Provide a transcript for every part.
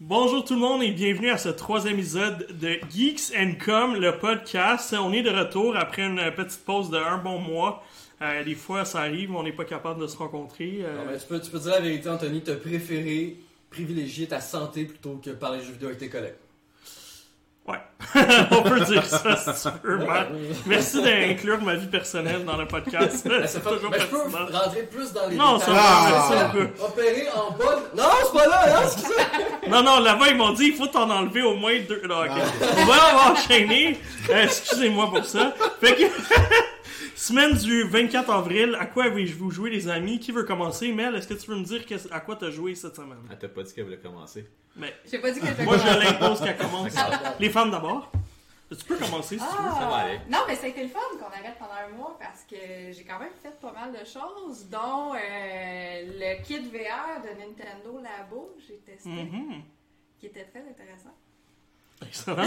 Bonjour tout le monde et bienvenue à ce troisième épisode de Geeks and Com, le podcast. On est de retour après une petite pause de un bon mois. Euh, des fois, ça arrive, on n'est pas capable de se rencontrer. euh, tu, peux, dire la vérité, Anthony, t'as préféré privilégier ta santé plutôt que parler jeux vidéo avec tes collègues. Ouais, on peut dire ça si tu veux. Matt. Merci d'inclure ma vie personnelle dans le podcast. Ben, C'est ça toujours ben, je peux pertinent. rentrer plus dans les Non, ça détails. va, ça, on peut. Opérer en. Non, c'est pas là, hein, excusez. Non, non, là-bas, ils m'ont dit, il faut t'en enlever au moins deux. Non, ok. Ah, On va, on va enchaîner. Euh, Excusez-moi pour ça. Fait que, semaine du 24 avril, à quoi avez-vous joué, les amis? Qui veut commencer? Mel, est-ce que tu veux me dire à quoi t'as joué cette semaine? Ah, t'as pas dit qu'elle voulait commencer. Mais, J'ai pas dit que je moi, je l'impose qu'elle commence. D'accord. Les femmes d'abord. Tu peux commencer si tu veux. Ça va aller. Non, mais ça a été le fun qu'on arrête pendant un mois parce que j'ai quand même fait pas mal de choses, dont euh, le kit VR de Nintendo Labo, j'ai testé, Mhm. qui était très intéressant. Excellent.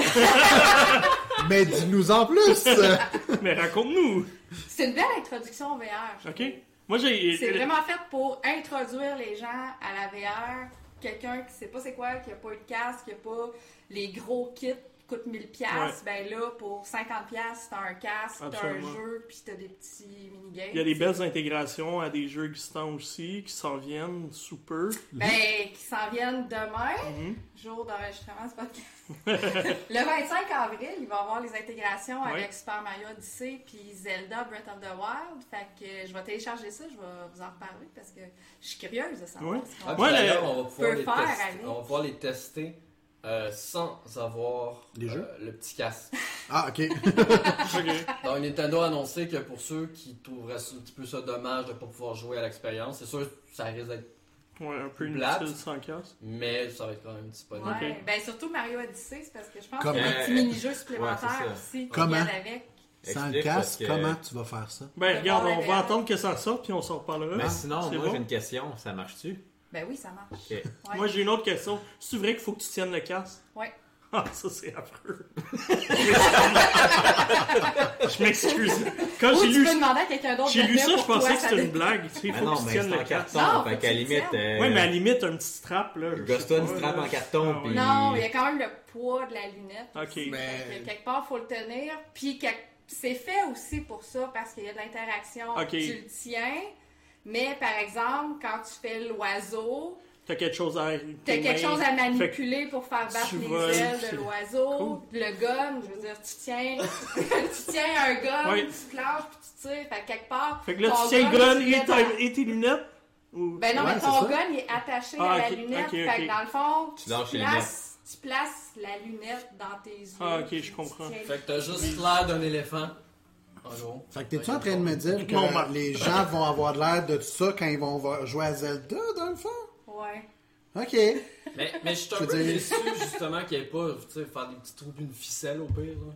Mais dis-nous en plus! Mais raconte-nous. C'est une belle introduction VR. je OK? Moi, j'ai. C'est vraiment fait pour introduire les gens à la VR. Quelqu'un qui sait pas c'est quoi, qui a pas eu de casque, qui a pas les gros kits qui coûtent 1000 pièces, ben là pour 50 pièces, t'as un casque, t'as un jeu, puis t'as des petits mini-games. Il y a des belles intégrations à des jeux existants aussi qui s'en viennent sous peu. Ben, qui s'en viennent demain, Mhm. jour d'enregistrement ce podcast. le 25 avril, il va y avoir les intégrations Ouais. avec Super Mario Odyssey puis Zelda Breath of the Wild. Fait que je vais télécharger ça, je vais vous en reparler parce que je suis curieuse de savoir Ouais. ce qu'on Ah, va pouvoir peut les faire, tester. On va pouvoir les tester euh, sans avoir Les euh, le petit casque. Ah, ok. Donc Nintendo a annoncé que pour ceux qui trouveraient ça un petit peu ça dommage de ne pas pouvoir jouer à l'expérience, c'est sûr que ça risque d'être, Ouais, un peu Plate. sans mais ça va être quand même disponible. Ouais. Ok. Ben, surtout Mario Odyssey, c'est parce que je pense qu'il y a des petits Euh, mini-jeux ouais, supplémentaires c'est ça. aussi qui viennent avec. Sans casque, que- comment tu vas faire ça? Ben, regarde, on va attendre que ça sorte puis on s'en reparlera. Mais sinon, c'est moi bon? j'ai une question. Ça marche-tu? Ben oui, ça marche. Ouais. Moi, j'ai une autre question. C'est vrai qu'il faut que tu tiennes le casque? Ouais. Ah, ça, c'est affreux. je m'excuse. Quand j'ai lu, j'ai ça, je pensais que c'était une blague. Il Ah faut non, que tu mais tiennes c'est le carton. Non, fait qu'à limite. euh, Ouais, mais à la limite, un petit strap, là. je Gosse-toi une strap en carton, Ah. Non, il y a quand même le poids de la lunette. Ok. Mais- quelque part, il faut le tenir. Puis c'est fait aussi pour ça, parce qu'il y a de l'interaction. Ok. Tu le tiens, mais par exemple, quand tu fais l'oiseau, T'as quelque chose à. t'as quelque chose à manipuler pour faire battre les voles, ailes de l'oiseau. Le gun, je veux dire, tu tiens, tu tiens un gun, Ouais. tu planches, puis tu tires. Fait que quelque part. Fait que là, tu tiens le gun, et, ta- tes lunettes? Ou... Ben non, Ouais, mais ton gun, il est attaché Ah, à la ok, lunette. ok, Fait ok. que dans le fond, tu, places, tu places la lunette dans tes yeux. Ah, ok, je comprends. Fait que t'as juste l'air d'un éléphant. Fait que t'es-tu en train de me dire que les gens vont avoir l'air de tout ça quand ils vont jouer à Zelda, dans le fond? Ouais. Ok. Mais, mais je suis un Je veux peu dire- déçu justement qu'il n'y ait pas, tu sais, faire des petits trous puis une ficelle au pire. Là.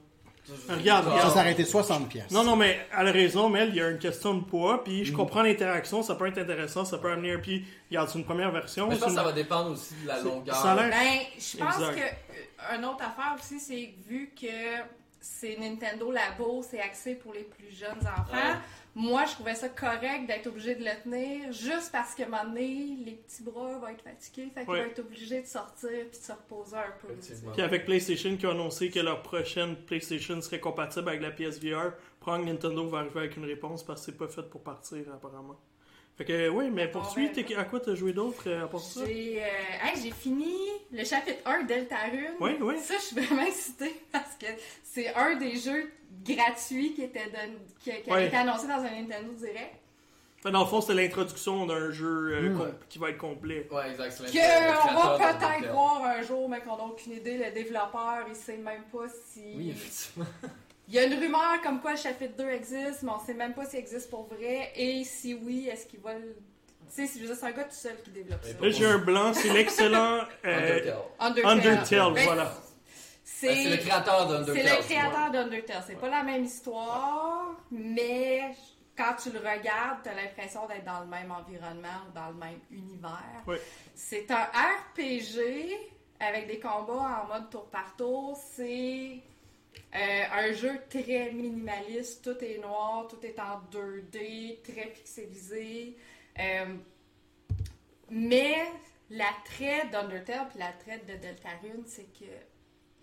Ça, Regarde, Ça arrêté 60 pièces. Non, non, mais elle a raison, Mel, il y a une question de poids, puis Mm. je comprends l'interaction, ça peut être intéressant, ça peut amener un pied. Regarde, c'est une première version. Mais je pense c'est que ça une- va dépendre aussi de la longueur. ça a l'air- Ben, je pense Exact. que euh, une autre affaire aussi, c'est que vu que c'est Nintendo Labo, c'est axé pour les plus jeunes enfants. Ouais. Moi, je trouvais ça correct d'être obligé de le tenir juste parce qu'à un moment donné, les petits bras vont être fatigués, fait qu'ils Ouais. vont être obligés de sortir puis de se reposer un peu. Puis avec PlayStation qui a annoncé que leur prochaine PlayStation serait compatible avec la PSVR, que Nintendo va arriver avec une réponse parce que c'est pas fait pour partir apparemment. Fait que oui, mais poursuis, ben, t'es- à quoi t'as joué d'autre euh, à part ça? J'ai euh, hey, j'ai fini le chapitre 1 Deltarune. Oui, oui. Ça, je suis vraiment excitée parce que c'est un des jeux gratuits qui, était don- qui, qui Ouais. avait été annoncé dans un Nintendo Direct. Dans le fond, c'est l'introduction d'un jeu euh, Mm. com- qui va être complet. Ouais, exact. c'est Que on va peut-être Nintendo. voir un jour, mais qu'on n'a aucune idée. Le développeur, il sait même pas si. Oui, effectivement. Il y a une rumeur comme quoi le chapitre 2 existe, mais on sait même pas s'il existe pour vrai. Et si oui, est-ce qu'il va le. Tu sais, c'est un gars tout seul qui développe ça. Là, j'ai un blanc, c'est l'excellent euh, Undertale. Undertale. Undertale, Ben, voilà. Ben, C'est le créateur d'Undertale. C'est le tu créateur d'Undertale. C'est pas la même histoire, mais quand tu le regardes, t'as l'impression d'être dans le même environnement ou dans le même univers. Oui. C'est un RPG avec des combats en mode tour par tour. C'est euh, un jeu très minimaliste. Tout est noir, tout est en 2D, très pixelisé. Euh, mais l'attrait d'Undertale puis l'attrait de Deltarune, c'est que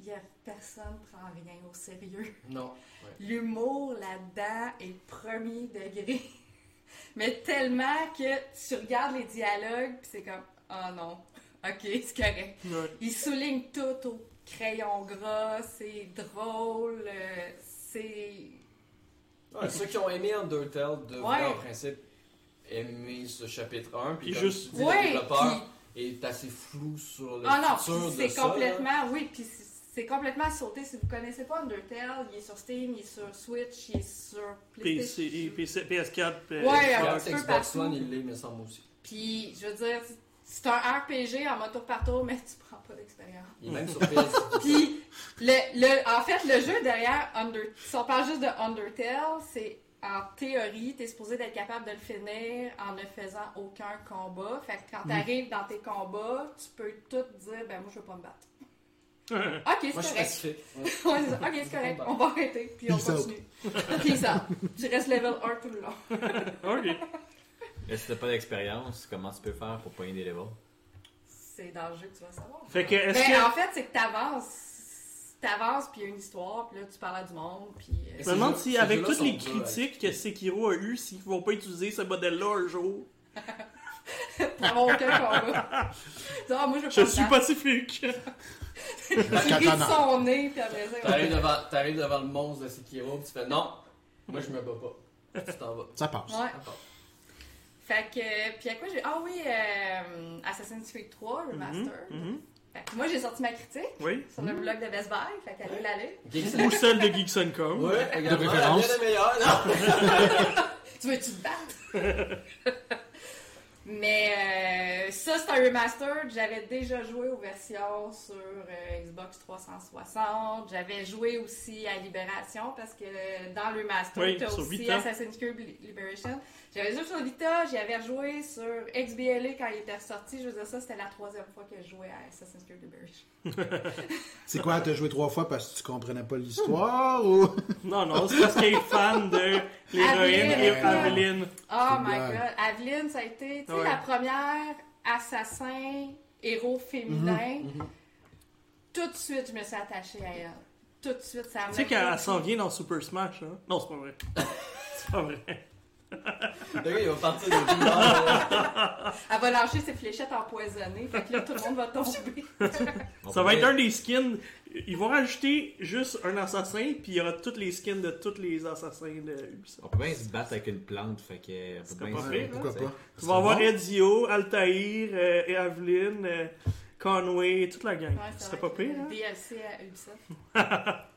y a personne prend rien au sérieux. Non. Ouais. L'humour là-dedans est premier degré. Mais tellement que tu regardes les dialogues puis c'est comme oh non, ok c'est correct. Ouais. Ils soulignent tout au crayon gras, c'est drôle, euh, c'est Ouais, ceux qui ont aimé Undertale devraient Ouais. en principe aimer ce chapitre 1. Puis Puis comme juste- tu dis, Ouais, le développeur est assez flou sur le Ah non, puis de c'est ça. là. complètement, oui, puis c'est- c'est complètement sauté. Si vous connaissez pas Undertale, il est sur Steam, il est sur Switch, il est sur PlayStation. PC, PC, PS4, puis- Ouais, Sur un petit peu Xbox partout. One, il l'est, mais semble aussi. Puis, je veux dire, c'est un RPG en mode tour par tour, mais tu prends pas d'expérience. Il est même sur PS. Puis, le, le, en fait, le jeu derrière Under, si on parle juste de Undertale, c'est en théorie, tu es supposé d'être capable de le finir en ne faisant aucun combat. Fait que quand tu arrives dans tes combats, tu peux tout dire, ben moi je veux pas me battre. Ok, c'est je correct. Ouais. C'est ça. ok, c'est correct, on va arrêter, puis on Peace continue. Peace out. Tu restes level 1 tout le long. Ok. Mais si t'as pas d'expérience, comment tu peux faire pour pogner des levels? C'est dans le jeu que tu vas savoir. Fait que, est-ce Ben, que. en fait, c'est que t'avances. T'avances, puis il y a une histoire, puis là, tu parles à du monde, puis... euh, Je me demande si, ces avec jeux-là toutes sont les durs, critiques que Sekiro a eues, s'ils vont pas utiliser ce modèle-là un jour? pour avoir aucun combat. Tu vois, moi, je veux Je pas suis pacifique. Tu ris de Katana. son nez, puis après ça... T'arrives devant, t'arrives devant le monstre de Sekiro, puis tu fais non, moi je me bats pas. Tu t'en vas. Ça passe. Ouais. Fait que... Puis à quoi j'ai... Ah oui, euh, Assassin's Creed 3, Remaster. Mhm. Fait que moi, j'ai sorti ma critique Oui. sur le blog de Best Buy, fait qu'allez la lire. Geeks Ou celle de Geeks and Com. Ouais, également, la préférence. est meilleure. Non? Tu veux-tu te battre? Mais euh, ça, c'est un remastered. J'avais déjà joué aux versions sur euh, Xbox 360. J'avais joué aussi à Libération parce que euh, dans le remaster, Oui, t'as sur aussi Vita. Assassin's Creed Li- Liberation. J'avais joué sur Vita, j'avais joué sur XBLA quand il était ressorti. Je veux dire, ça, c'était la troisième fois que je jouais à Assassin's Creed Liberation. C'est quoi, t'as joué trois fois parce que tu comprenais pas l'histoire ou? Non, non, c'est parce qu'il est fan de l'héroïne et Aveline. Oh my blague. god, Aveline, ça a été, tu sais, Ouais. la première assassin héros féminin. Mhm, Tout de suite, je me suis attachée à elle. Tout de suite, ça m'a. Tu sais qu'elle elle s'en vient dans Super Smash, hein? Non, c'est pas vrai. c'est pas vrai. Le gars, il va partir de. Elle va lâcher ses fléchettes empoisonnées. Fait que là, tout le monde va tomber. Ça va être un des skins. Ils vont rajouter juste un assassin, puis il y aura tous les skins de tous les assassins de Ubisoft. On peut bien se battre avec une plante, fait que. on C'est peut bien pas hein? Pourquoi pas? Tu vas avoir. Ezio, Altair, euh, et Aveline, euh, Conway, toute la gang. Ouais, Ce serait pas pire, hein? DLC à Ubisoft.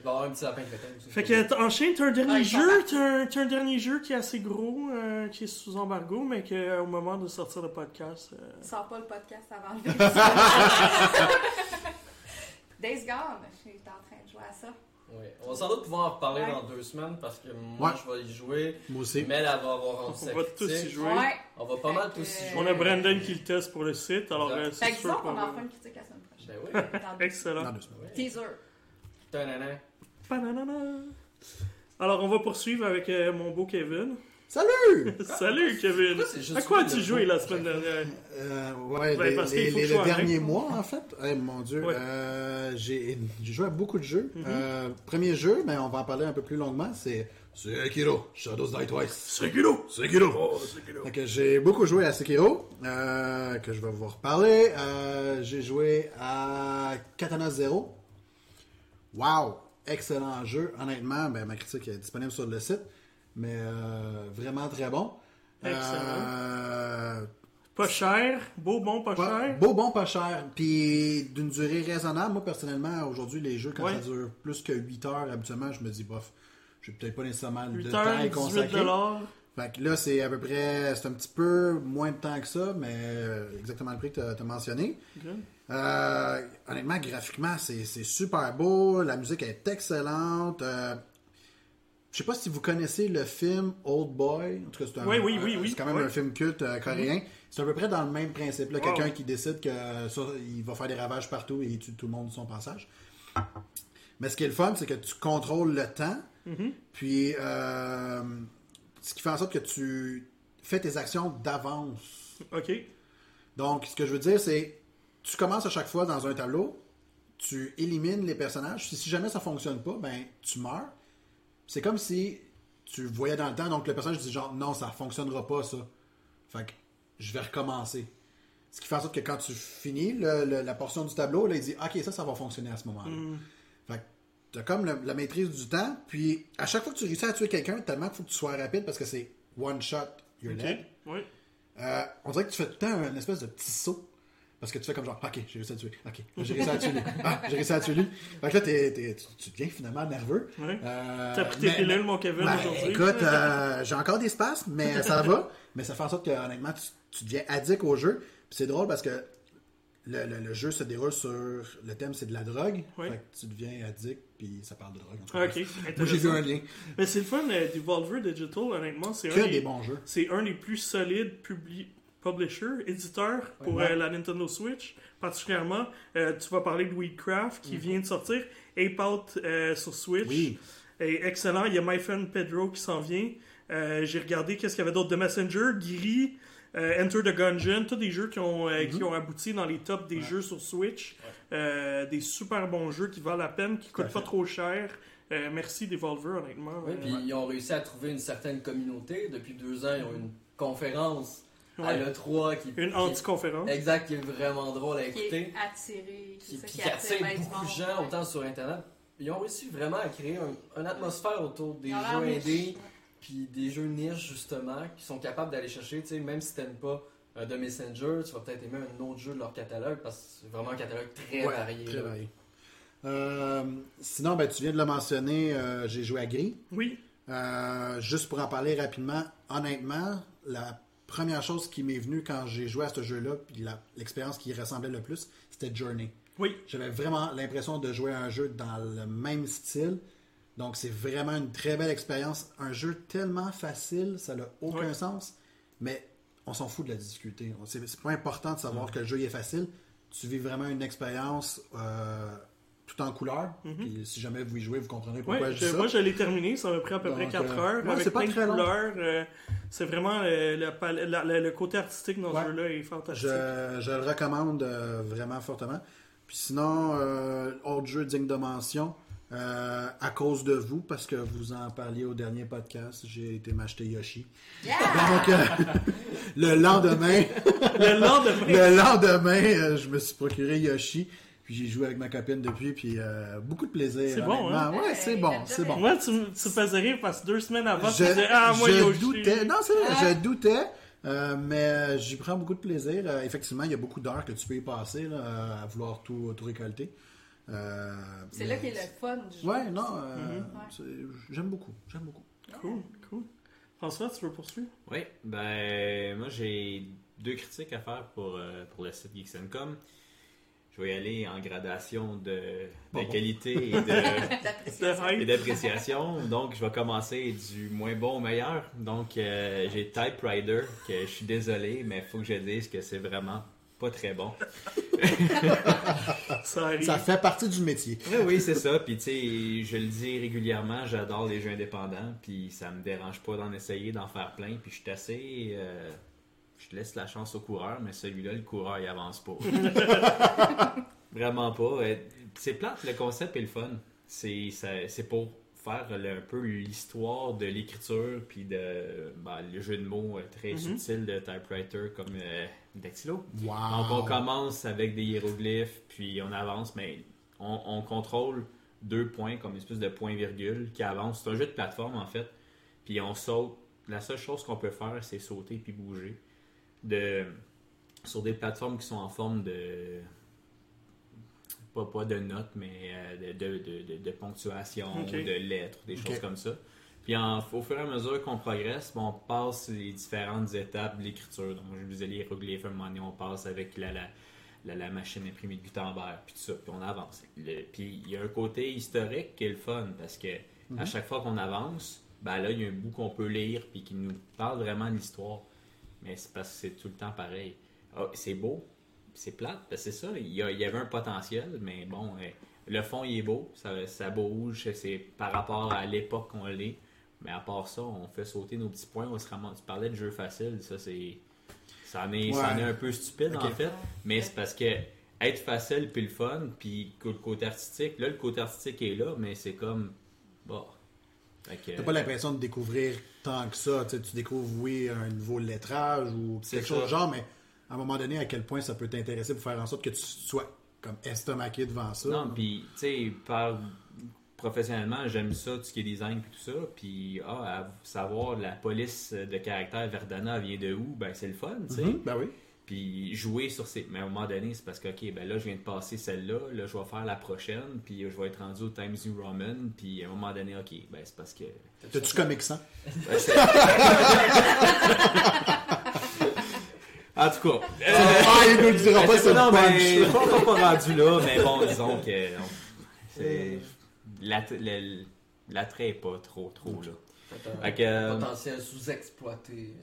Il va y avoir un petit lapin crétin aussi. Fait que t'enchaînes, t'as un dernier Ah, ils sont jeu, partis. t'as un, t'as un dernier jeu qui est assez gros, euh, qui est sous embargo, mais qu'au moment de sortir le podcast, euh, Sors pas le podcast avant le Days Gone, je suis en train de jouer à ça. Ouais. On va sans doute pouvoir en reparler Ouais. dans deux semaines parce que moi Ouais. je vais y jouer. Moi aussi. Mais elle va avoir on va tous y jouer. Ouais. On va pas Fait mal tous y jouer. On a Brandon qui le teste pour le site, alors Exact. euh, Fait c'est que sûr disons qu'on qu'on en va... fera une critique la semaine prochaine. Ben oui. Dans deux- Excellent. Dans deux semaines. Ouais. Teaser. Alors, on va poursuivre avec euh, mon beau Kevin. Salut! Salut, Kevin! C'est juste À quoi as-tu joué la semaine dernière? Euh, ouais, les, parce le dernier mois, en fait. Eh, mon Dieu. Ouais. Euh, j'ai joué à beaucoup de jeux. Mhm. Euh, premier jeu, mais on va en parler un peu plus longuement, c'est Sekiro, Shadows Die Twice. Sekiro! Sekiro! Oh, Sekiro! J'ai beaucoup joué à Sekiro, euh, que je vais vous reparler. Euh, j'ai joué à Katana Zero. Wow! Excellent jeu. Honnêtement, ben, ma critique est disponible sur le site. Mais euh, vraiment très bon. Euh, Pas cher, beau, bon, pas, pas- cher. beau, bon, pas cher. Puis d'une durée raisonnable. Moi, personnellement, aujourd'hui, les jeux, quand Ouais. ça dure plus que 8 heures, habituellement, je me dis, bof, j'ai peut-être pas nécessairement de 8 temps à y heures, 18 consacrer. dollars. Fait que là, c'est à peu près, c'est un petit peu moins de temps que ça, mais euh, exactement le prix que tu as mentionné. Euh, honnêtement, graphiquement, c'est super beau. La musique est excellente. Euh, je sais pas si vous connaissez le film Old Boy. En tout cas, c'est Oui, oui. C'est quand même un film culte euh, coréen. C'est à peu près dans le même principe. là. Quelqu'un Wow. qui décide que euh, ça, il va faire des ravages partout et il tue tout le monde de son passage. Mais ce qui est le fun, c'est que tu contrôles le temps. Mm-hmm. Puis, euh, ce qui fait en sorte que tu fais tes actions d'avance. OK. Donc, ce que je veux dire, c'est tu commences à chaque fois dans un tableau, tu élimines les personnages. Si, si jamais ça fonctionne pas, ben tu meurs. C'est comme si tu voyais dans le temps, donc le personnage dit genre non, ça fonctionnera pas ça. Fait que je vais recommencer. Ce qui fait en sorte que quand tu finis le- le- la portion du tableau, là, il dit ok, ça, ça va fonctionner à ce moment-là. Fait que t'as comme le- la maîtrise du temps, puis à chaque fois que tu réussis à tuer quelqu'un, tellement qu'il faut que tu sois rapide parce que c'est one shot, you're Ok. dead. Oui. Euh, on dirait que tu fais tout le temps un espèce de petit saut. Parce que tu fais comme genre, ok, j'ai réussi à le tuer. Ok, j'ai réussi à le tuer lui. Ah, j'ai réussi à tuer lui. Fait que là, tu, tu deviens finalement nerveux. Ouais. Euh, T'as pris tes pilules, mon Kevin, ben, aujourd'hui. Écoute, euh, j'ai encore des spasmes, mais ça va. Mais ça fait en sorte que, honnêtement, tu, tu deviens addict au jeu. Puis c'est drôle parce que le, le- le jeu se déroule sur. Le thème, c'est de la drogue. Oui. Fait que tu deviens addict, puis ça parle de drogue. en tout cas. Ok, Moi, j'ai vu un lien. Mais c'est le fun, euh, Devolver Digital, honnêtement. C'est un des des, bons jeux. c'est un des plus solides publi- publishers, éditeurs pour Ouais. euh, la Nintendo Switch. Particulièrement, euh, tu vas parler de Weedcraft qui vient de sortir. Ape Out euh, sur Switch. Oui. Et excellent. Il y a My Friend Pedro qui s'en vient. J'ai regardé qu'est-ce qu'il y avait d'autre. The Messenger, euh, Enter the Gungeon. Tous des jeux qui ont, qui ont abouti dans les tops des jeux sur Switch. Des super bons jeux qui valent la peine, qui coûtent à pas trop cher. Merci Devolver, honnêtement. Oui, puis ils ont réussi à trouver une certaine communauté. Depuis deux ans, ils ont une conférence à ouais. l'E3 qui, Une qui- anti-conférence. Exact, qui est vraiment drôle à Qui est écouter. attiré. Qui, c'est ça puis qui qui attire beaucoup de gens, autant sur Internet. Ils ont réussi vraiment à créer un- une atmosphère autour des ont jeux indés, puis des jeux niches justement, qui sont capables d'aller chercher, tu sais, même si t'aimes pas euh, The Messenger, tu vas peut-être aimer un autre jeu de leur catalogue, parce que c'est vraiment un catalogue très Ouais, varié. Très varié. Euh, sinon, ben, tu viens de le mentionner, euh, j'ai joué à Gris. Oui. Euh, juste pour en parler rapidement, honnêtement, la première chose qui m'est venue quand j'ai joué à ce jeu-là, puis l'expérience qui y ressemblait le plus, c'était Journey. Oui. J'avais vraiment l'impression de jouer à un jeu dans le même style. Donc, c'est vraiment une très belle expérience. Un jeu tellement facile, ça n'a aucun sens, mais on s'en fout de la difficulté. C'est pas important de savoir que le jeu est facile. Tu vis vraiment une expérience euh, tout en couleur. Puis si jamais vous y jouez, vous comprendrez pourquoi Ouais, je je- dis ça. moi, je l'ai terminé. Ça m'a pris à peu près Donc, 4 euh, heures. ouais, avec c'est pas plein de couleurs. euh, c'est vraiment euh, la- le côté artistique dans Ouais. ce jeu-là est fantastique. Je, je le recommande euh, vraiment fortement. Puis sinon, euh, autre jeu digne de mention, euh, à cause de vous, parce que vous en parliez au dernier podcast, j'ai été m'acheter Yoshi. Yeah! Donc, euh, le lendemain, Le lendemain, le lendemain, euh, je me suis procuré Yoshi. Puis j'ai joué avec ma copine depuis, puis euh, beaucoup de plaisir. C'est bon, hein? Ouais, c'est bon, c'est bon. moi, tu, me- tu me faisais rire parce que deux semaines avant, Je, tu disais Ah, moi, je doutais. Non, c'est vrai, Ah. je doutais. euh, mais euh, j'y prends beaucoup de plaisir. Euh, effectivement, il y a beaucoup d'heures que tu peux y passer là, à vouloir tout, tout récolter. Euh, C'est là qu'est le fun du jeu. Ouais, non, c'est- j'aime beaucoup. J'aime beaucoup. Cool, cool. François, tu veux poursuivre? Oui, ben moi j'ai deux critiques à faire pour, euh, pour le site Geeks.com. Je vais y aller en gradation de, de Bon, bon. qualité et de, D'appréciation. Donc je vais commencer du moins bon au meilleur. Donc euh, j'ai Typewriter, que je suis désolé, mais il faut que je dise que c'est vraiment pas très bon. Ça fait partie du métier. Oui, oui, c'est ça. Puis, tu sais, je le dis régulièrement, j'adore les jeux indépendants. Puis, ça me dérange pas d'en essayer, d'en faire plein. Puis, je suis assez. euh, je laisse la chance au coureur, mais celui-là, le coureur, il avance pas. Vraiment pas. C'est plate, le concept est le fun. C'est pour faire le- un peu l'histoire de l'écriture, puis de ben, le jeu de mots euh, très Mhm. subtil de typewriter comme euh, Dactylo. Wow. Donc on commence avec des hiéroglyphes, puis on avance, mais on, on contrôle deux points comme une espèce de point-virgule qui avance. C'est un jeu de plateforme en fait. Puis on saute. La seule chose qu'on peut faire, c'est sauter puis bouger. De, sur des plateformes qui sont en forme de. Pas, pas de notes, mais euh, de, de, de- ponctuation, de lettres, des choses comme ça. Puis en- au fur et à mesure qu'on progresse, ben, on passe les différentes étapes de l'écriture. Donc, je vous disais les hiéroglyphes, à un moment donné, on passe avec la, la, la, la machine imprimée de Gutenberg, puis tout ça, puis on avance. Le- puis il y a un côté historique qui est le fun, parce que à chaque fois qu'on avance, ben là, il y a un bout qu'on peut lire, puis qui nous parle vraiment de l'histoire. Mais c'est parce que c'est tout le temps pareil. Ah, c'est beau, c'est plate, parce que c'est ça, il y, a- il y avait un potentiel, mais bon, euh, le fond, il est beau, ça, ça bouge, c'est par rapport à l'époque qu'on l'est. Mais à part ça, on fait sauter nos petits points, on se ramasse. Tu parlais de jeu facile, ça c'est. Ça en est, Ouais. ça en est un peu stupide en fait, mais c'est parce que être facile puis le fun, puis le côté artistique, là le côté artistique est là, mais c'est comme bon. Fait que- T'as pas l'impression de découvrir tant que ça. Tu découvres, oui, un nouveau lettrage ou quelque chose de genre, mais à un moment donné, à quel point ça peut t'intéresser pour faire en sorte que tu sois comme estomaqué devant ça. Non, puis, tu sais, par professionnellement, j'aime ça, tout ce qui est design et tout ça. Puis, ah, à savoir la police de caractère Verdana vient de où, ben c'est le fun, tu sais. Mhm, Ben oui. Puis, jouer sur ces. Mais à un moment donné, c'est parce que, ok, ben là, je viens de passer celle-là, là, je vais faire la prochaine, puis je vais être rendu au Times New Roman, puis à un moment donné, ok, ben c'est parce que. T'as-tu Comic Sans? ben, c'est- en tout cas. euh, Ah, il nous le dira pas, ben, c'est non, mais punch. pas, pas, pas rendu là, mais bon, disons que c'est l'attrait est pas trop trop là. Fait un Fait que, euh, potentiel sous-exploité.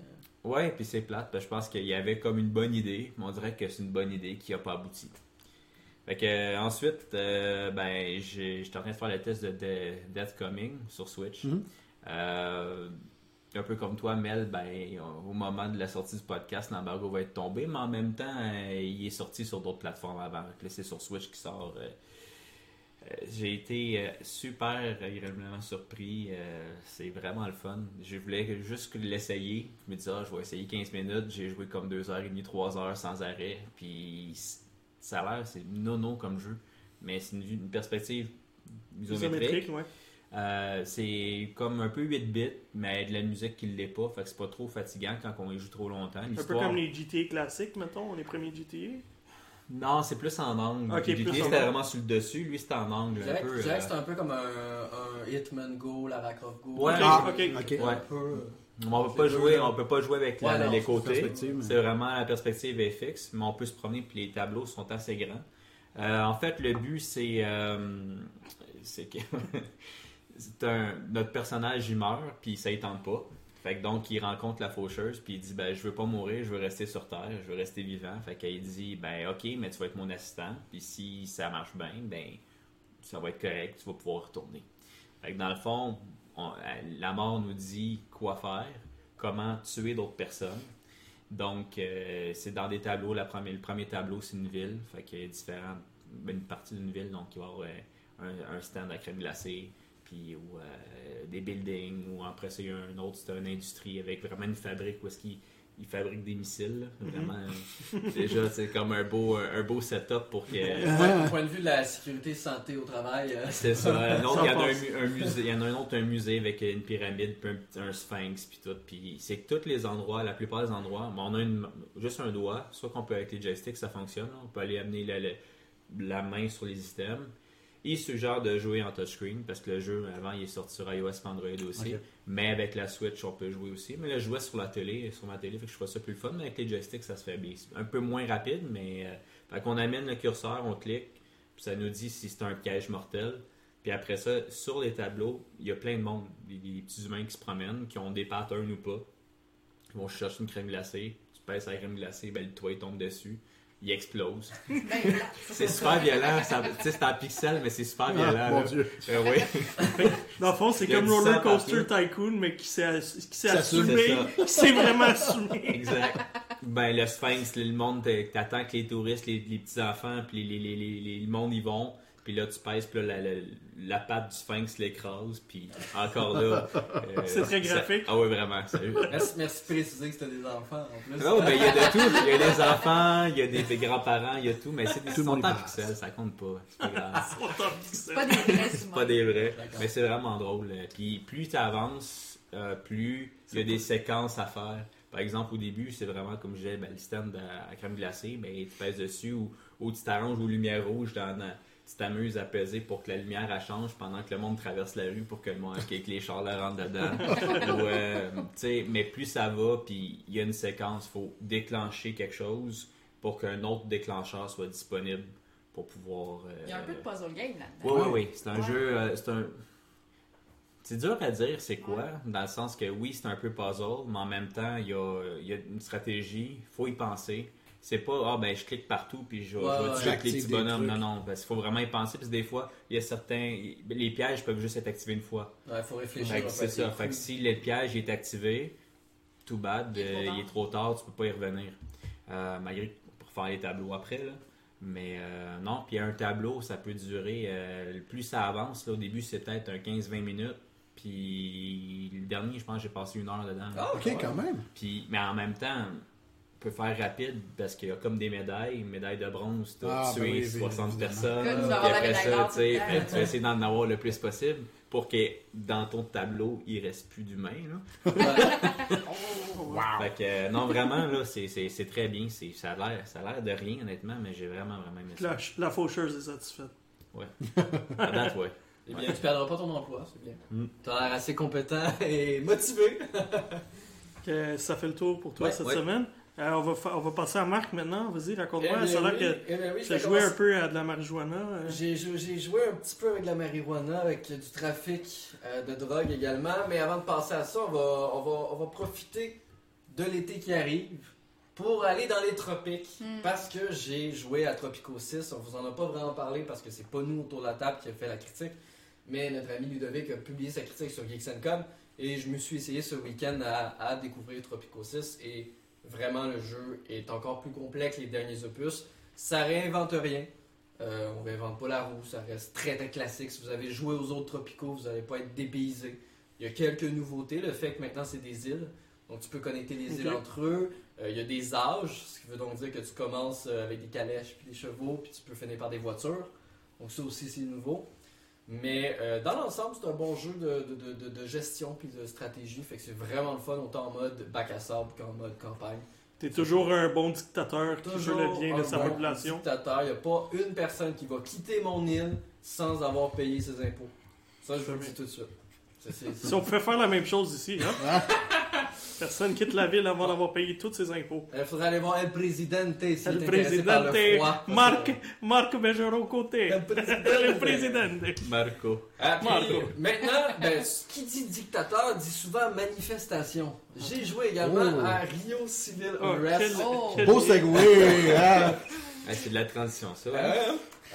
Ouais, puis c'est plate, parce que je pense qu'il y avait comme une bonne idée, mais on dirait que c'est une bonne idée qui a pas abouti. Fait que euh, ensuite, euh, ben j'étais en train de faire le test de, de Death Coming sur Switch. Mhm. Euh, un peu comme toi, Mel, ben, au moment de la sortie du podcast, l'embargo va être tombé, mais en même temps, euh, il est sorti sur d'autres plateformes avant. C'est sur Switch qui sort. Euh, J'ai été euh, super agréablement surpris. euh, c'est vraiment le fun. Je voulais juste l'essayer. Je me disais, ah, je vais essayer 15 minutes. J'ai joué comme 2h30, 3h sans arrêt. Puis ça a l'air, c'est nono comme jeu. Mais c'est une, perspective isométrique. Ouais. Euh, c'est comme un peu 8 bits, mais de la musique qui ne l'est pas. Fait que c'est pas trop fatigant quand on y joue trop longtemps. Un peu comme les GTA classiques, mettons, les premiers GTA. Non, c'est plus en angle. Ok, GTA, plus en c'était vraiment sur le dessus. Lui, c'était en angle Je dirais, un peu. dirais que euh, c'est un peu comme un, un Hitman Go, Lara Croft Go. Ouais, Ah, ok. ok. Ouais. Un peu. euh, On peut pas jouer, on peut pas jouer avec la- non, les côtés. C'est vraiment la perspective est fixe, mais on peut se promener puis les tableaux sont assez grands. Euh, en fait, le but c'est euh, c'est que c'est un notre personnage il meurt puis ça ne tente pas. Fait que donc il rencontre la faucheuse puis il dit ben je veux pas mourir, je veux rester sur terre, je veux rester vivant. Fait qu'elle dit ben OK, mais tu vas être mon assistant puis si ça marche bien, ben ça va être correct, tu vas pouvoir retourner. Fait que dans le fond, on- la mort nous dit quoi faire, comment tuer d'autres personnes. Donc, euh, c'est dans des tableaux. La le premier tableau, c'est une ville. Fait qu'il y a différentes, une partie d'une ville. Donc, il va y avoir euh, un, un stand à crème glacée, puis ou, euh, des buildings, ou après ça, il y a un autre, c'est une industrie avec vraiment une fabrique où est-ce qu'ils ils fabriquent des missiles. là. Vraiment, euh, déjà, c'est comme un beau, un beau setup pour que... ouais, Au point de vue de la sécurité santé au travail, euh, C'est ça. Autre, il y en a un, passe. mu- un musée, il y en a un autre un musée avec une pyramide, puis un, sphinx, puis tout. Puis c'est que tous les endroits, la plupart des endroits, on a une, juste un doigt. Soit qu'on peut avec les joysticks, ça fonctionne. là. On peut aller amener la, la, la main sur les items. Il suggère de jouer en touchscreen parce que le jeu avant il est sorti sur iOS et Android aussi. Mais avec la Switch on peut jouer aussi. Mais là je jouais sur la télé, sur ma télé, fait que je trouvais ça plus le fun. Mais avec les joysticks ça se fait bien. Un peu moins rapide, mais euh, fait qu'on amène le curseur, on clique, puis ça nous dit si c'est un piège mortel. Puis après ça, sur les tableaux, il y a plein de monde, des, des petits humains qui se promènent, qui ont des patterns ou pas. Ils vont chercher une crème glacée, tu pèses la crème glacée, ben, le toit tombe dessus, il explose. Ben, C'est super violent, c'est en pixel, mais c'est super violent. Ah, mon là. Dieu. Euh, oui. Dans le fond, c'est comme Roller Coaster. Tycoon, mais qui s'est qui s'est S'assume, assumé. c'est Qui s'est vraiment assumé. Exact. Ben, le Sphinx, le monde, t- t'attends que les touristes, les, les petits-enfants, puis les, les, les, les- le monde y vont. Puis là, tu pèses, puis là, la, la, la patte du Sphinx l'écrase. Puis encore là. euh, C'est très ça- graphique. Ah ouais, vraiment. sérieux. merci, merci de préciser que c'était des enfants en plus. Non, ben, il y a de tout. Il y a des enfants, il y a des, des grands-parents, il y a tout. Mais c'est des Tout le monde sont en pixels, ça compte pas. C'est pas grave. c'est pas des vrais C'est pas des vrais. Mais c'est vraiment drôle. Puis plus tu avances, euh, plus il y a des séquences à faire. Par exemple, au début, c'est vraiment comme je disais, ben, le stand à, à crème glacée, ben, tu pèses dessus ou, ou tu t'arranges aux lumières rouges dans, dans- tu t'amuses à peser pour que la lumière elle change pendant que le monde traverse la rue pour que, le monde, que les chars la rentrent dedans. Ou, euh, mais plus ça va, puis il y a une séquence, il faut déclencher quelque chose pour qu'un autre déclencheur soit disponible pour pouvoir. euh, Il y a un peu de puzzle game là-dedans. oui, oui, oui. C'est un Ouais. jeu. euh, c'est un. C'est dur à dire c'est quoi, dans le sens que oui, c'est un peu puzzle, mais en même temps, il y a, il y a une stratégie, il faut y penser. C'est pas, ah ben je clique partout puis je, vais- Ouais, je vais ouais. tuer avec les petits bonhommes. trucs. Non, non, parce qu'il faut vraiment y penser, parce que des fois, il y a certains. Les pièges peuvent juste être activés une fois. Ouais, faut réfléchir. Fait que on c'est ça. Fait que si le piège est activé, tout bad, Il est trop euh, il est trop tard, tu peux pas y revenir. euh, malgré pour faire les tableaux après. Là. Mais euh, non, puis un tableau, ça peut durer, euh, plus ça avance, là, au début c'est peut-être un 15-20 minutes, puis le dernier, je pense que j'ai passé une heure dedans. Ah, Ok, quand même. Puis, mais en même temps, peut faire rapide parce qu'il y a comme des médailles, une médaille de bronze, tu as Ah, ben tué oui, oui, 60 évidemment. personnes. Puis après ça, tu tu vas essayer d'en avoir le plus possible pour que dans ton tableau, il reste plus d'humains. là. Fait que, euh, non, vraiment, là, c'est, très bien. C'est, ça, a l'air, ça a l'air de rien, honnêtement, mais j'ai vraiment, vraiment aimé ça. La, la faucheuse est satisfaite. À date, ouais. Eh bien, tu perdras pas ton emploi, c'est bien. Mm. Tu as l'air assez compétent et motivé. Que ça fait le tour pour toi Ouais, cette ouais. semaine. Euh, on, va fa- on va passer à Marc maintenant. Vas-y, raconte-moi. Eh bien, ça a l'air oui, que eh bien, oui, je tu as joué un peu à de la marijuana. euh. J'ai jou- j'ai joué un petit peu avec la marijuana, avec du trafic euh, de drogue également. Mais avant de passer à ça, on va, on va, on va profiter de l'été qui arrive pour aller dans les tropiques. Mm. Parce que j'ai joué à Tropico 6. On vous en a pas vraiment parlé parce que c'est pas nous autour de la table qui a fait la critique. Mais notre ami Ludovic a publié sa critique sur Geeks Com. Et je me suis essayé ce week-end à, à découvrir Tropico 6. Et vraiment, le jeu est encore plus complet que les derniers opus. Ça réinvente rien. Euh, on réinvente pas la roue, ça reste très très classique. Si vous avez joué aux autres tropicaux, vous n'allez pas être dépaysé. Il y a quelques nouveautés, le fait que maintenant c'est des îles, donc tu peux connecter les îles entre eux. Euh, il y a des âges, ce qui veut donc dire que tu commences euh, avec des calèches puis des chevaux, puis tu peux finir par des voitures. Donc ça aussi c'est nouveau. Mais euh, dans l'ensemble, c'est un bon jeu de, de- de- gestion puis de stratégie. Fait que c'est vraiment le fun, autant en mode bac à sable qu'en mode campagne. T'es toujours un bon dictateur qui veut Toujours le bien de sa bon population. dictateur. Il n'y a pas une personne qui va quitter mon île sans avoir payé ses impôts. Ça, je vous le dis tout de suite. Si on pouvait faire la même chose ici, hein? Personne quitte la ville avant d'avoir payé tous ses impôts. Il faudrait aller voir El Presidente le président, froid. Marc, Marc Bergeron côté. El Presidente. Le président. Marco. Ah, puis, Marco. Maintenant, ben, ce qui dit dictateur dit souvent manifestation. J'ai joué également Oh. à Rio Civil Oh, Unrest. Oh. quel- Beau segway, hein? Ah, c'est de la transition, ça. Euh,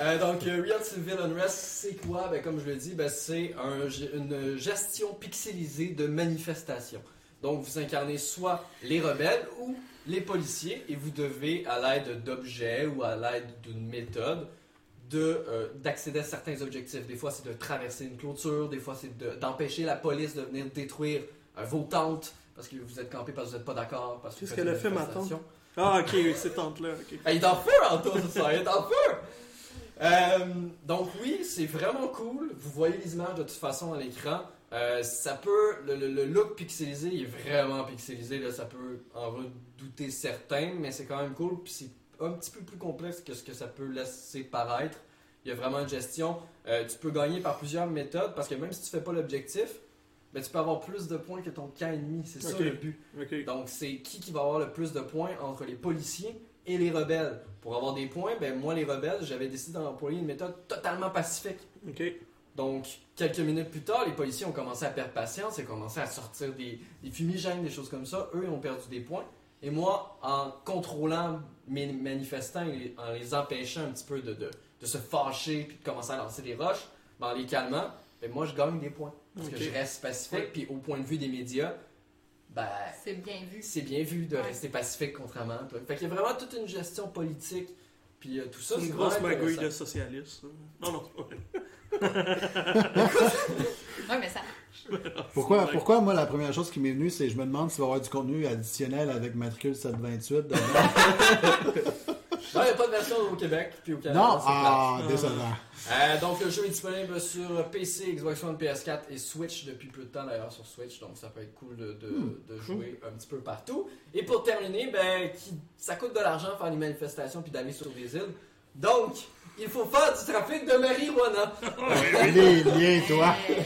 euh, donc, euh, Real Civil Unrest, c'est quoi? Ben, comme je le dis, ben, c'est un- une gestion pixelisée de manifestations. Donc, vous incarnez soit les rebelles ou les policiers et vous devez, à l'aide d'objets ou à l'aide d'une méthode, de, euh, d'accéder à certains objectifs. Des fois, c'est de traverser une clôture, des fois, c'est de- d'empêcher la police de venir détruire euh, vos tentes parce que vous êtes campé parce que vous n'êtes pas d'accord. parce que qu'elle a une fait, ma. Ah, ok, oui, c'est tante là. ok. Ah, il est en feu, Anto, ce soir, il est en feu! Euh, donc oui, c'est vraiment cool. Vous voyez les images de toute façon à l'écran. Euh, ça peut, le, le- le look pixelisé, il est vraiment pixelisé. Là, ça peut en redouter certains, mais c'est quand même cool. Puis c'est un petit peu plus complexe que ce que ça peut laisser paraître. Il y a vraiment une gestion. Euh, tu peux gagner par plusieurs méthodes parce que même si tu fais pas l'objectif, ben, tu peux avoir plus de points que ton camp ennemi. C'est ça le but. Donc, c'est qui qui va avoir le plus de points entre les policiers et les rebelles. Pour avoir des points, ben moi, les rebelles, j'avais décidé d'employer une méthode totalement pacifique. Ok. Donc, quelques minutes plus tard, les policiers ont commencé à perdre patience et commencé à sortir des, des fumigènes, des choses comme ça. Eux, ils ont perdu des points. Et moi, en contrôlant mes manifestants et en les empêchant un petit peu de, de, de se fâcher puis de commencer à lancer des roches, ben, en les calmant, ben, moi, je gagne des points. Parce que je reste pacifique. Puis au point de vue des médias, ben, C'est bien vu. c'est bien vu de Ouais. rester pacifique contrairement à toi. Fait qu'il y a vraiment toute une gestion politique. Puis euh, tout ça, C'est une grosse magouille de socialiste. Non, non. Ouais, mais ça. Pourquoi, pourquoi, moi, la première chose qui m'est venue, c'est je me demande s'il va y avoir du contenu additionnel avec matricule 728 dedans. Non, il n'y a pas de version au Québec puis au Canada. Non, ah, plate. décevant. Euh, donc le jeu est disponible sur PC, Xbox One, PS4 et Switch depuis peu de temps d'ailleurs sur Switch, donc ça peut être cool de, de- Hmm. de jouer un petit peu partout. Et pour terminer, ben, qui- ça coûte de l'argent faire des manifestations puis d'aller sur des îles. Donc, il faut faire du trafic de marijuana. Les liens, toi.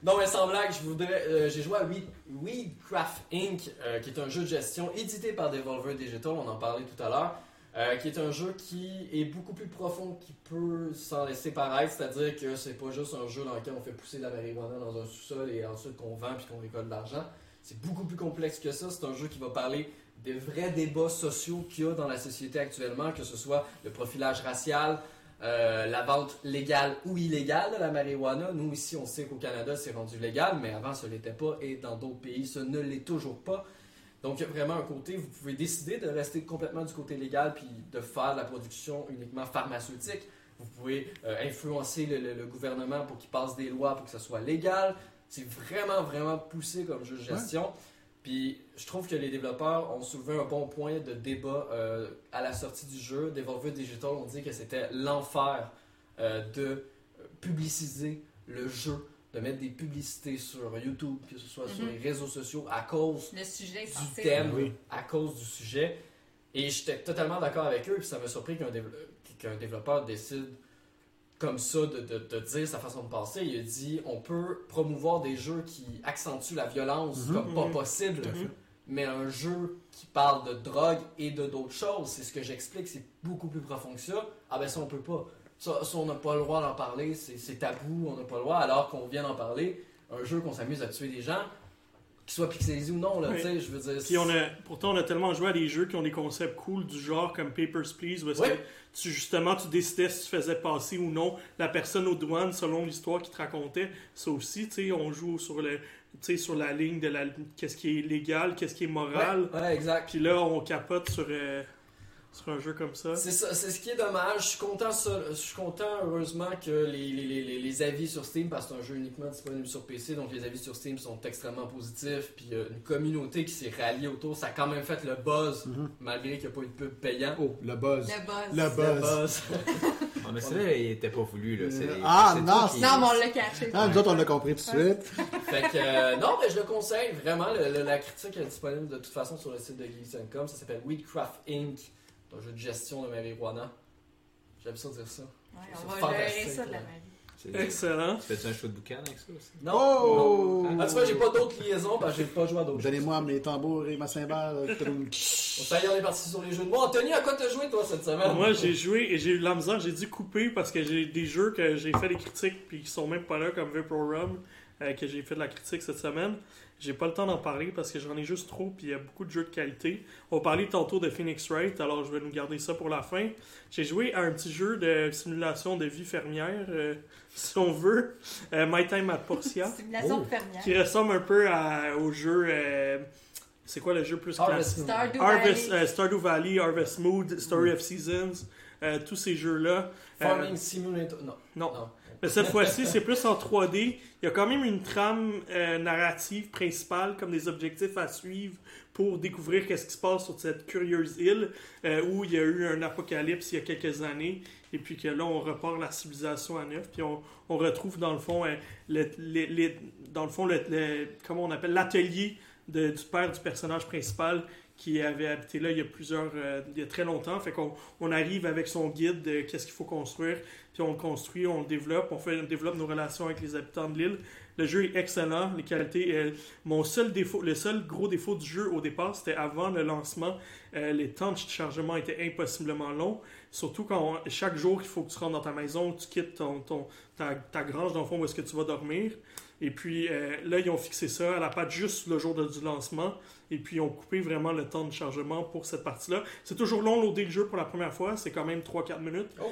Non, mais sans blague, je voudrais, euh, j'ai joué à Weed, Weedcraft Inc., euh, qui est un jeu de gestion édité par Devolver Digital, on en parlait tout à l'heure, euh, qui est un jeu qui est beaucoup plus profond qu'il peut s'en laisser paraître, c'est-à-dire que c'est pas juste un jeu dans lequel on fait pousser de la marijuana dans un sous-sol et ensuite qu'on vend puis qu'on récolte de l'argent. C'est beaucoup plus complexe que ça. C'est un jeu qui va parler des vrais débats sociaux qu'il y a dans la société actuellement, que ce soit le profilage racial, euh, la vente légale ou illégale de la marijuana. Nous, ici, on sait qu'au Canada, c'est rendu légal, mais avant, ce l'était pas, et dans d'autres pays, ce ne l'est toujours pas. Donc, il y a vraiment un côté, vous pouvez décider de rester complètement du côté légal puis de faire de la production uniquement pharmaceutique. Vous pouvez euh, influencer le, le- le gouvernement pour qu'il passe des lois pour que ça soit légal. C'est vraiment, vraiment poussé comme jeu de gestion. Puis, je trouve que les développeurs ont soulevé un bon point de débat euh, à la sortie du jeu. Devolver Digital ont dit que c'était l'enfer euh, de publiciser le jeu, de mettre des publicités sur YouTube, que ce soit sur Mhm. les réseaux sociaux, à cause Le sujet est du sensible. thème, Oui. à cause du sujet. Et j'étais totalement d'accord avec eux, puis ça m'a surpris qu'un dév- qu'un développeur décide comme ça de, de- de dire sa façon de penser. Il a dit on peut promouvoir des jeux qui accentuent la violence Mhm. comme pas Mhm. possible, mais un jeu qui parle de drogue et de d'autres choses, c'est ce que j'explique, c'est beaucoup plus profond que ça. Ah ben ça on peut pas. Ça, ça, on n'a pas le droit d'en parler, c'est tabou, on n'a pas le droit, alors qu'on vient d'en parler. Un jeu qu'on s'amuse à tuer des gens, qu'ils soient pixelisés ou non, là, Oui. tu sais, je veux dire. Puis on a, pourtant, on a tellement joué à des jeux qui ont des concepts cool du genre comme Papers, Please, où est-ce que tu, justement, tu décidais si tu faisais passer ou non la personne aux douanes selon l'histoire qu'il te racontait. Ça aussi, tu sais, on joue sur, le, tu sais, sur la ligne de la, qu'est-ce qui est légal, qu'est-ce qui est moral. Ouais, ouais, exact. Puis là, on capote sur, euh, sur un jeu comme ça. C'est ça, c'est ce qui est dommage. Je suis content, ça- je suis content heureusement que les, les, les- les- les avis sur Steam, parce que c'est un jeu uniquement disponible sur PC, donc les avis sur Steam sont extrêmement positifs. Puis il y a une communauté qui s'est ralliée autour, ça a quand même fait le buzz, Mhm. malgré qu'il n'y a pas eu de pub payant. Oh, le buzz. Le buzz. Le Le buzz. buzz. Ah, mais celui-là, il était pas voulu. Là. C'est- Euh, ah, non, qui- Non, mais on l'a caché. Ah, nous autres, on l'a compris tout de suite. fait que, euh, non, mais je le conseille vraiment. le- le- la critique est disponible de toute façon sur le site de Geeks.com. Ça s'appelle Weedcraft Inc. Un jeu de gestion de marijuana. J'aime ça dire ça. Ouais, C'est on va gérer ça de la magie. Excellent. Tu fais-tu un show de boucan avec ça aussi? Non, Oh! non. Ah, tu vois, j'ai pas d'autres liaisons parce que j'ai pas joué à d'autres. Donnez-moi mes tambours et ma cymbale. Ça y est, on est parti sur les jeux de mots. Anthony, à quoi t'as joué toi cette semaine? Moi, j'ai joué et j'ai eu de la misère. J'ai dû couper parce que j'ai des jeux que j'ai fait des critiques puis qui sont même pas là, comme Vapor Rum, euh, que j'ai fait de la critique cette semaine. J'ai pas le temps d'en parler parce que j'en ai juste trop puis il y a beaucoup de jeux de qualité. On va parler tantôt de Phoenix Wright, alors je vais nous garder ça pour la fin. J'ai joué à un petit jeu de simulation de vie fermière, euh, si on veut, euh, My Time at Portia, Simulation Oh. de fermière. qui ressemble un peu à- au jeu. euh, c'est quoi le jeu plus classique? Stardew Harvest, Valley. euh, Stardew Valley, Harvest Mood, Story of Seasons, euh, tous ces jeux-là. Euh, Farming Simulator. Non. non. non. Mais cette fois-ci, c'est plus en 3D. Il y a quand même une trame euh, narrative principale, comme des objectifs à suivre pour découvrir qu'est-ce qui se passe sur cette curieuse île euh, où il y a eu un apocalypse il y a quelques années. Et puis que là, on repart la civilisation à neuf. Puis on, on retrouve dans le fond, euh, le, les- dans le fond, le, le- comment on appelle, l'atelier du père du personnage principal qui avait habité là il y a plusieurs, euh, il y a très longtemps. Fait qu'on on arrive avec son guide de qu'est-ce qu'il faut construire, puis on construit, on le développe, on fait, on développe nos relations avec les habitants de l'île. Le jeu est excellent, les qualités. euh, mon seul défaut, le seul gros défaut du jeu au départ, c'était avant le lancement, euh, les temps de chargement étaient impossiblement longs. Surtout quand chaque jour, il faut que tu rentres dans ta maison, tu quittes ton, ton- ta, ta grange dans le fond où est-ce que tu vas dormir. Et puis euh, là, ils ont fixé ça à la patte juste le jour de- du lancement. Et puis ils ont coupé vraiment le temps de chargement pour cette partie-là. C'est toujours long loader le jeu pour la première fois. C'est quand même 3-4 minutes. Oh.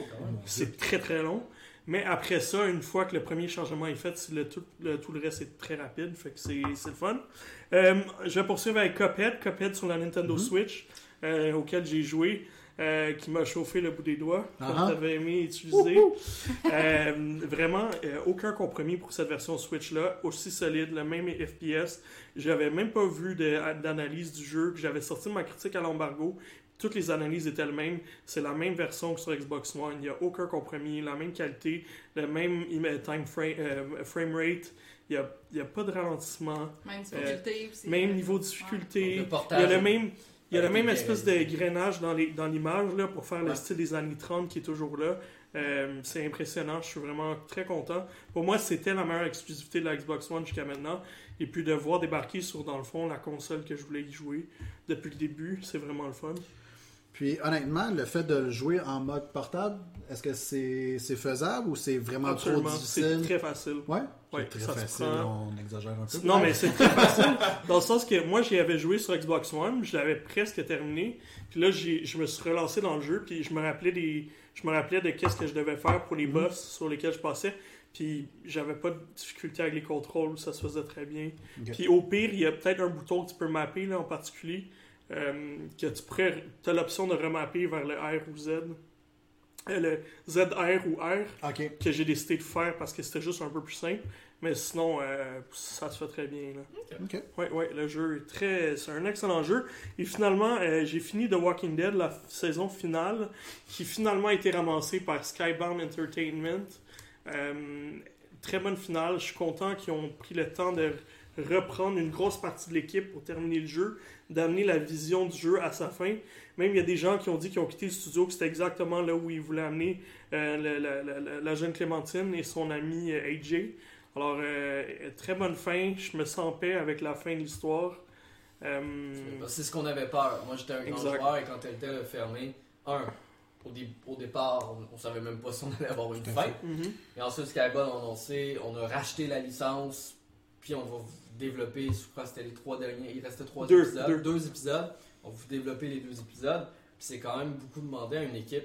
C'est très très long. Mais après ça, une fois que le premier chargement est fait, le, tout, le, tout le reste est très rapide. Fait que c'est le fun. Euh, je vais poursuivre avec Cuphead. Cuphead sur la Nintendo Switch, euh, auquel j'ai joué. Euh, qui m'a chauffé le bout des doigts, Ah ah. tu aimé utiliser. Euh, vraiment, euh, aucun compromis pour cette version Switch-là, aussi solide, le même FPS. J'avais même pas vu d'analyse du jeu, que j'avais sorti ma critique à l'embargo. Toutes les analyses étaient les mêmes. C'est la même version que sur Xbox One. Il n'y a aucun compromis, la même qualité, le même euh, time frame, euh, frame rate. Il n'y a, il y a pas de ralentissement. Même c'est- Même niveau de difficulté. Le Il y a le même, il y a Avec même espèce de grainage dans les- dans l'image là pour faire le style des années 30 qui est toujours là. Euh, c'est impressionnant, je suis vraiment très content. Pour moi, c'était la meilleure exclusivité de la Xbox One jusqu'à maintenant. Et puis de voir débarquer sur, dans le fond, la console que je voulais y jouer depuis le début, c'est vraiment le fun. Puis honnêtement, le fait de le jouer en mode portable, est-ce que c'est c'est faisable ou c'est vraiment Absolument. trop C'est difficile? très facile. Ouais, Ouais, c'est ça très facile, prend. on exagère un peu. Non, mais c'est très facile. Dans le sens que moi, j'y avais joué sur Xbox One, je l'avais presque terminé. Puis là, j'ai- je me suis relancé dans le jeu, puis je me rappelais des, je me rappelais de qu'est-ce que je devais faire pour les boss sur lesquels je passais. Puis j'avais pas de difficulté avec les contrôles, ça se faisait très bien. Puis au pire, il y a peut-être un bouton que tu peux mapper là, en particulier, euh, que tu pourrais, as l'option de remapper vers le R ou Z. Euh, le ZR ou R Ok. que j'ai décidé de faire parce que c'était juste un peu plus simple. Mais sinon, euh, ça se fait très bien. Là. Ok. Ouais, ouais, le jeu est très. C'est un excellent jeu. Et finalement, euh, j'ai fini The Walking Dead, la saison finale, qui finalement a été ramassée par Skybound Entertainment. Euh, très bonne finale. Je suis content qu'ils ont pris le temps de reprendre une grosse partie de l'équipe pour terminer le jeu, d'amener la vision du jeu à sa fin. Même il y a des gens qui ont dit qu'ils ont quitté le studio, que c'était exactement là où ils voulaient amener euh, la, la- la- la- la jeune Clémentine et son ami euh, AJ. Alors, euh, très bonne fin. Je me sens en paix avec la fin de l'histoire. Euh, C'est ce qu'on avait peur. Moi, j'étais un grand Exact. joueur et quand Telltale a fermé, un, au, dé- au départ, on, on savait même pas si on allait avoir une fin. mhm. Et ensuite, Skybound a annoncé, on a racheté la licence, puis on va développer, je crois que c'était les trois derniers, il restait trois Deux, épisodes, deux. épisodes. On va développer les deux épisodes. Puis c'est quand même beaucoup demandé à une équipe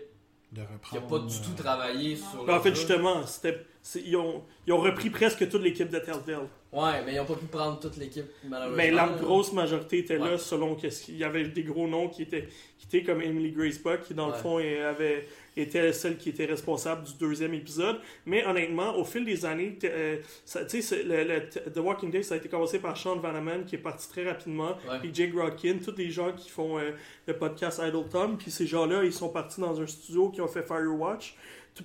De qui n'a reprendre. pas du euh, tout travaillé Non. sur Ben, le en fait, jeu. justement, c'était, ils, ont, ils ont repris presque toute l'équipe de Telltale. Ouais, mais ils n'ont pas pu prendre toute l'équipe, malheureusement. Mais la grosse majorité était là, selon qu'il y avait des gros noms qui étaient, qui étaient comme Emily Grace Buck, qui dans le fond avait, était celle qui était responsable du deuxième épisode. Mais honnêtement, au fil des années, euh, ça- le, le- The Walking Dead, ça a été commencé par Sean Vanaman, qui est parti très rapidement, puis Jake Rodkin, tous les gens qui font euh, le podcast Idle Tom, puis ces gens-là, ils sont partis dans un studio qui ont fait Firewatch.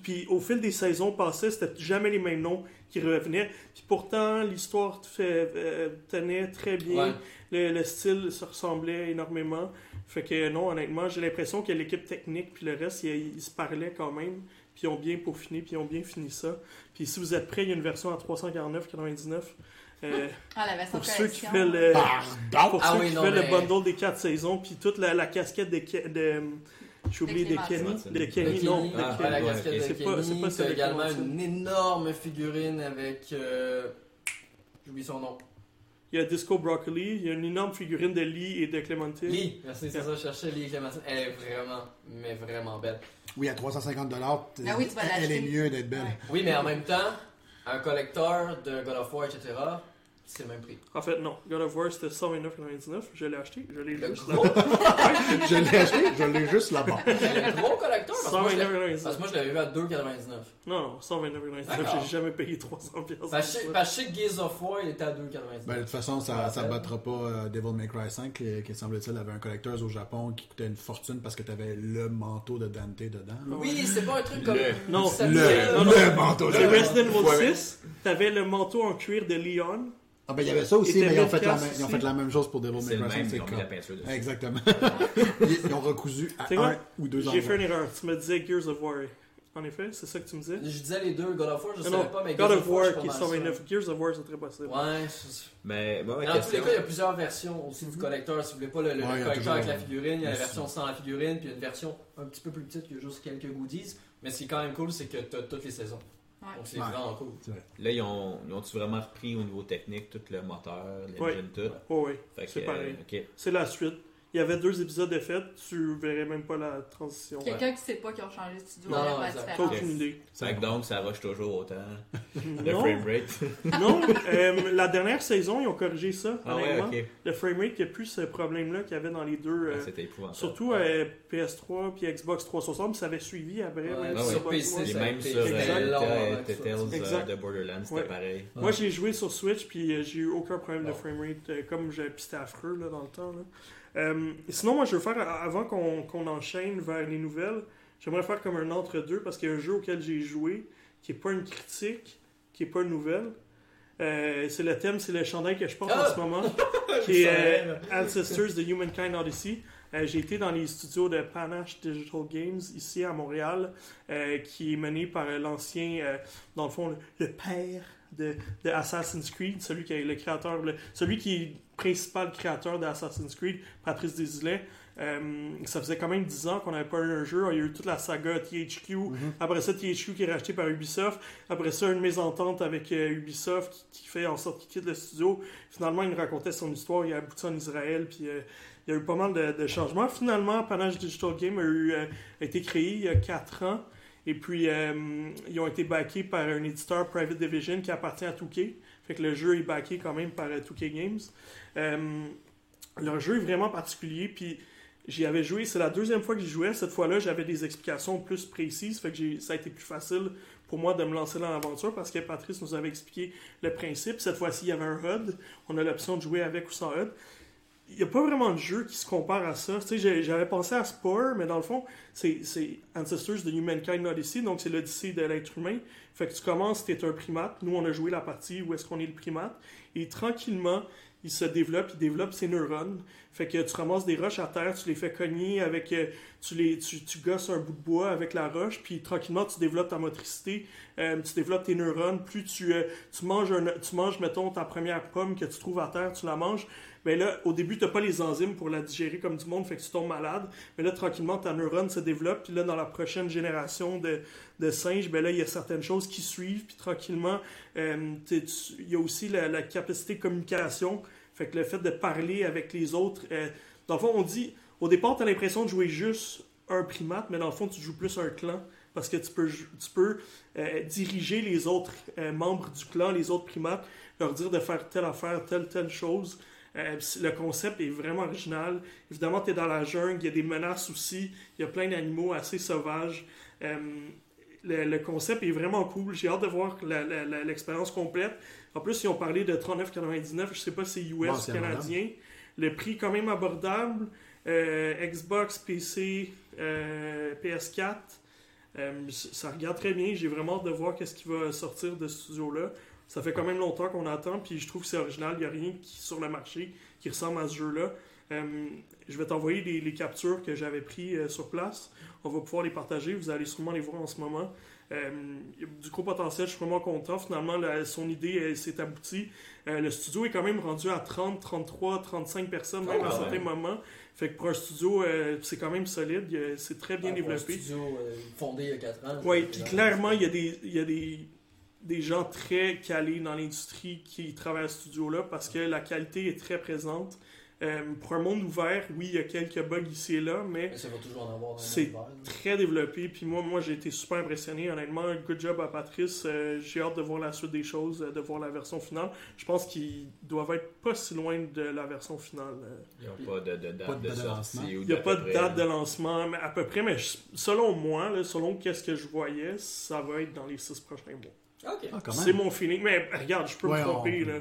Puis au fil des saisons passées, c'était jamais les mêmes noms qui revenaient. Puis pourtant, l'histoire euh, tenait très bien. Ouais. Le, le style se ressemblait énormément. Fait que non, honnêtement, j'ai l'impression que l'équipe technique puis le reste, ils, se parlaient quand même. Puis ils ont bien peaufiné, puis ils ont bien fini ça. Puis si vous êtes prêts, il y a une version à 349,99. Euh, Ah, la version pour ceux qui veulent le, pour Ah ceux oui, qui non, veulent le mais- bundle des quatre saisons, puis toute la, la casquette de, de j'ai oublié de, De Kenny, Clémentine. de De Kenny, non, Ah, ouais, Kenny. la ouais, casquette ok. de C'est pas- c'est Kenny, pas également une énorme figurine avec... euh, J'oublie son nom. Il y a Disco Broccoli, il y a une énorme figurine de Lee et de Clémentine. Lee, merci, c'est ça, je cherchais Lee Clémentine. Elle est vraiment, mais vraiment belle. Oui, à 350 dollars, Ah oui, tu vas elle est mieux d'être belle. Ouais. Oui, mais en même temps, un collecteur de God of War, etc., c'est le même prix. En fait, non. God of War, c'était 129,99. Je l'ai acheté. Je l'ai juste gros, là-bas. Je l'ai acheté, je l'ai juste là-bas. le gros collecteur, parce que moi, je l'ai- 129,99. parce que moi, je l'avais vu à 2,99. Non, non, 129,99. D'accord. J'ai jamais payé 300 pièces. Parce que parce que je sais que Gears of War, il était à 2,99. Ben, de toute façon, ça, ouais. battra pas euh, Devil May Cry 5, qui, qui semble-t-il avait un collecteur au Japon qui coûtait une fortune parce que tu avais le manteau de Dante dedans. Oui, c'est pas un truc comme... Le- Non, ça le, non, non. le manteau de C'est Ouais. Resident Evil Ouais. 6. T'avais le manteau en cuir de Leon. Ah ben il y avait ça aussi, mais ils ont, fait la, même- ils ont fait la même chose pour Devil C'est May le Cry même, 5. ils ont mis c'est la peinture dessus. Exactement. ils, ils ont recousu à un ou deux J'ai fait endroits. une erreur. Tu me disais Gears of War. En effet, c'est ça que tu me disais? Je disais les deux, God of War, je Non, savais non, pas, mais God Gears of War qui mal 129. sûr. Gears of War, c'est très possible. Ouais, Mais, ma Mais dans tous les cas, il y a plusieurs versions aussi du collecteur. Si vous voulez pas le, Ouais, collecteur avec la figurine, il y a la version sans la figurine, puis il y a une version un petit peu plus petite qui a juste quelques goodies. Mais ce qui est quand même cool, c'est que tu as toutes les saisons. Ouais. Donc c'est Ouais. vraiment cool. Là, ils ont, ils ont-tu vraiment repris au niveau technique tout le moteur, l'engine, Ouais. tout? Oui, que, c'est euh, pareil. ok. C'est la suite. Il y avait deux épisodes de fait. Tu verrais même pas la transition. Quelqu'un qui sait pas qu'ils ont changé de studio, Non, non, pas aucune idée. Fait que donc, ça rush toujours autant. Le Non, framerate. non euh, la dernière saison, ils ont corrigé ça. Ah ouais. Le framerate, il n'y a plus ce problème-là qu'il y avait dans les deux. euh, Ah, C'était épouvantable. surtout euh, PS3 puis Xbox 360, puis ça avait suivi après. Ouais, même c'est pas- PC, même sur euh, Tales hein, euh, de Borderlands, c'était Ouais. pareil. Moi, j'ai joué sur Switch, puis euh, j'ai eu aucun problème de Bon. framerate, euh, comme c'était affreux là, dans le temps. Euh, sinon, moi, je veux faire, avant qu'on, qu'on enchaîne vers les nouvelles, j'aimerais faire comme un entre-deux, parce qu'il y a un jeu auquel j'ai joué, qui n'est pas une critique, qui n'est pas une nouvelle. Euh, c'est le thème, c'est le chandail que je porte Ah! en ce moment, qui est euh. Ancestors de Humankind Odyssey. Euh, j'ai été dans les studios de Panache Digital Games ici à Montréal, qui est mené par l'ancien, dans le fond, le, le père de, de Assassin's Creed, celui qui est le créateur, le- celui qui est principal créateur d'Assassin's Creed, Patrice Desilets. Euh, ça faisait quand même 10 ans qu'on n'avait pas eu un jeu. Il y a eu toute la saga THQ. Après ça, THQ qui est racheté par Ubisoft. Après ça, une mésentente avec euh, Ubisoft qui, qui fait en sorte qu'il quitte le studio. Finalement, il nous racontait son histoire. Il a abouti en Israël. Puis euh, il y a eu pas mal de, de changements. Finalement, Panache Digital Game a, eu, a été créé il y a 4 ans. Et puis, euh, ils ont été backés par un éditeur Private Division qui appartient à 2K. Fait que le jeu est backé quand même par euh, 2K Games. Euh, leur jeu est vraiment particulier. Puis, j'y avais joué. C'est la deuxième fois que j'y jouais. Cette fois-là, j'avais des explications plus précises. Fait que ça a été plus facile pour moi de me lancer dans l'aventure parce que Patrice nous avait expliqué le principe. Cette fois-ci, il y avait un HUD. On a l'option de jouer avec ou sans HUD il n'y a pas vraiment de jeu qui se compare à ça. Tu sais, j'avais pensé à Spore, mais dans le fond, c'est c'est Ancestors de Humankind Odyssey, donc c'est l'Odyssée de l'être humain. Fait que tu commences, tu es un primate. Nous, on a joué la partie où est-ce qu'on est le primate. Et tranquillement, il se développe, il développe ses neurones. Fait que tu ramasses des roches à terre, tu les fais cogner avec. euh, tu, les, tu, tu gosses un bout de bois avec la roche, puis tranquillement, tu développes ta motricité, euh, tu développes tes neurones. Plus tu, euh, tu, manges un, tu manges, mettons, ta première pomme que tu trouves à terre, tu la manges. Là, au début, tu n'as pas les enzymes pour la digérer comme du monde, fait que tu tombes malade. Mais là, tranquillement, ta neurone se développe. Puis là, dans la prochaine génération de, singes, ben là, il y a certaines choses qui suivent. Puis tranquillement, euh, il y a aussi la, capacité de communication. Fait que le fait de parler avec les autres. euh, dans le fond, on dit, au départ, tu as l'impression de jouer juste un primate, mais dans le fond, tu joues plus un clan. Parce que tu peux, tu peux euh, diriger les autres membres du clan, les autres primates, leur dire de faire telle affaire, telle, telle chose. Euh, le concept est vraiment original. Évidemment, tu es dans la jungle, il y a des menaces aussi, il y a plein d'animaux assez sauvages. Euh, le, le concept est vraiment cool. J'ai hâte de voir l'expérience complète. En plus, ils ont parlé de 39,99. Je sais pas si c'est US Bon, ou canadien. Le prix quand même abordable. Euh, Xbox, PC, euh, PS4. Euh, ça regarde très bien. J'ai vraiment hâte de voir qu'est-ce qui va sortir de ce studio-là. Ça fait quand même longtemps qu'on attend, puis je trouve que c'est original. Il n'y a rien qui, sur le marché qui ressemble à ce jeu-là. Euh, je vais t'envoyer les, les captures que j'avais prises euh, sur place. On va pouvoir les partager. Vous allez sûrement les voir en ce moment. Euh, du gros potentiel. Je suis vraiment content. Finalement, la- son idée s'est aboutie. Le studio est quand même rendu à 30, 33, 35 personnes, même Ah, à certains moments. Fait que pour un studio, c'est quand même solide. C'est très bien Ah, pour un développé. studio fondé il y a 4 ans. Oui, puis clairement, il y a des, il y a des, des gens très calés dans l'industrie qui travaillent à ce studio-là parce que la qualité est très présente. Euh, pour un monde ouvert, oui, il y a quelques bugs ici et là, mais Mais ça va toujours en avoir dans C'est- très développé. Puis moi, moi j'ai été super impressionné. Honnêtement, good job à Patrice. Euh, j'ai hâte de voir la suite des choses, euh, de voir la version finale. Je pense qu'ils doivent être pas si loin de la version finale. Ils n'ont pas de, de date Pas de de, sortie. ou Il n'y a pas de près, date de lancement, mais à peu près, mais je- selon moi, là, selon qu'est-ce que je voyais, ça va être dans les six prochains mois. Ok. Ah, C'est mon feeling. Mais regarde, je peux Ouais, me tromper. on- Là.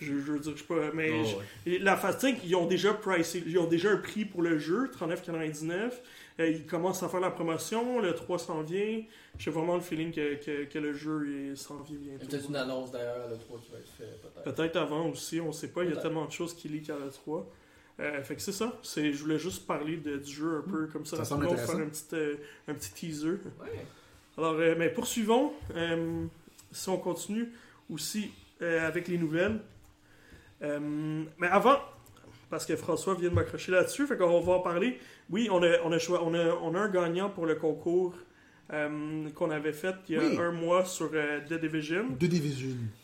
Je, je veux dire, je. Mais Oh, je- ouais. et la fatigue, ils ont déjà pricé, ils ont déjà un prix pour le jeu, 39,99. Euh, ils commencent à faire la promotion, le 3 s'en vient. J'ai vraiment le feeling que, que, que le jeu il s'en vient Il y a bientôt. peut-être une annonce d'ailleurs à l'E3 qui va être faite, peut-être. Peut-être avant aussi, on sait pas. Il y a tellement de choses qui leak à la 3. Euh, fait que c'est ça. Je voulais juste parler de- du jeu un peu comme ça. Ça semble rapidement, faire un petit, euh, un petit teaser. Ouais. Alors, euh, mais poursuivons. Si on continue aussi euh, avec les nouvelles. Euh, mais avant, parce que François vient de m'accrocher là-dessus, fait qu'on va en parler. Oui, on a, on a, on a, on a un gagnant pour le concours euh, qu'on avait fait il y a Oui. un mois sur euh, The Division.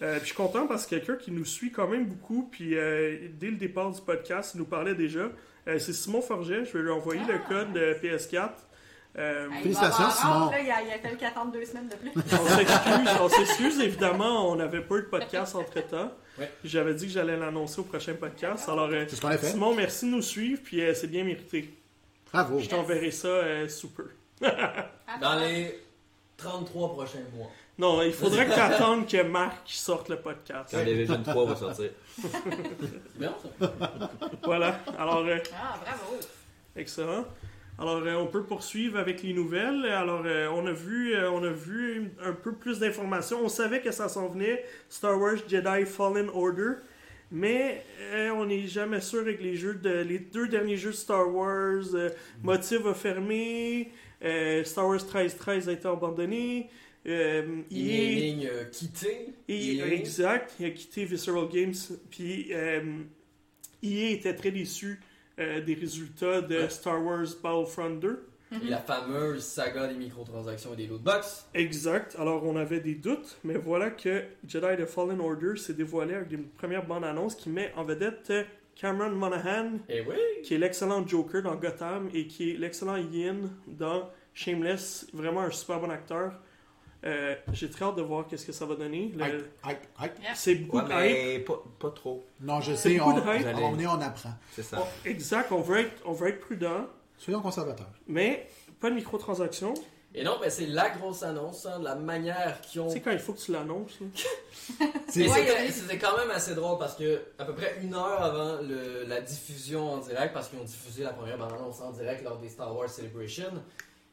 Euh, puis je suis content parce que quelqu'un qui nous suit quand même beaucoup, puis dès le départ du podcast, il nous parlait déjà. C'est Simon Forget, je vais lui envoyer le code de PS4. Euh, Félicitations, Simon. là, il, a, il a fallu qu'il attende deux semaines de plus. On s'excuse, on s'excuse évidemment, on n'avait pas eu de podcast entre temps. Ouais. J'avais dit que j'allais l'annoncer au prochain podcast. Alors, euh, C'est ce a fait. Simon, merci de nous suivre, puis euh, c'est bien mérité. Bravo. Je t'enverrai ça euh, sous peu. Dans les 33 prochains mois. Non, il faudrait que tu attendes que Marc sorte le podcast. Quand Division 3 va sortir. C'est bien ça. Voilà. Alors, euh, Ah, bravo. Excellent. Alors, euh, on peut poursuivre avec les nouvelles. Alors, euh, on, a vu, euh, on a vu un peu plus d'informations. On savait que ça s'en venait, Star Wars Jedi Fallen Order. Mais on n'est jamais sûr avec les jeux de les deux derniers jeux de Star Wars. Motive a fermé. Star Wars 1313 a été abandonné. Euh, Il est ligne est- exact, il a quitté Visceral Games. Puis était très déçu euh, des résultats de Ouais. Star Wars Battlefront 2. Et la fameuse saga des microtransactions et des lootbox. Exact. Alors, on avait des doutes, mais voilà que Jedi The Fallen Order s'est dévoilé avec une première bande-annonce qui met en vedette Cameron Monaghan, Et oui! qui est l'excellent Joker dans Gotham et qui est l'excellent Ian dans Shameless. Vraiment un super bon acteur. Euh, J'ai très hâte de voir qu'est-ce que ça va donner. Le-. C'est beaucoup Ouais, de hype. mais pas, pas trop. Non, je C'est sais, beaucoup on, on est, on apprend. C'est ça. On- exact, on veut, être, on veut être prudent, Soyons conservateurs. mais pas de microtransactions. Et non, c'est la grosse annonce, hein, de la manière qu'ils ont Tu sais, quand il faut que tu l'annonces. C'est Mais Ouais, c'était- quand même assez drôle parce que à peu près une heure avant le- la diffusion en direct, parce qu'ils ont diffusé la première bande-annonce en direct lors des Star Wars Celebration,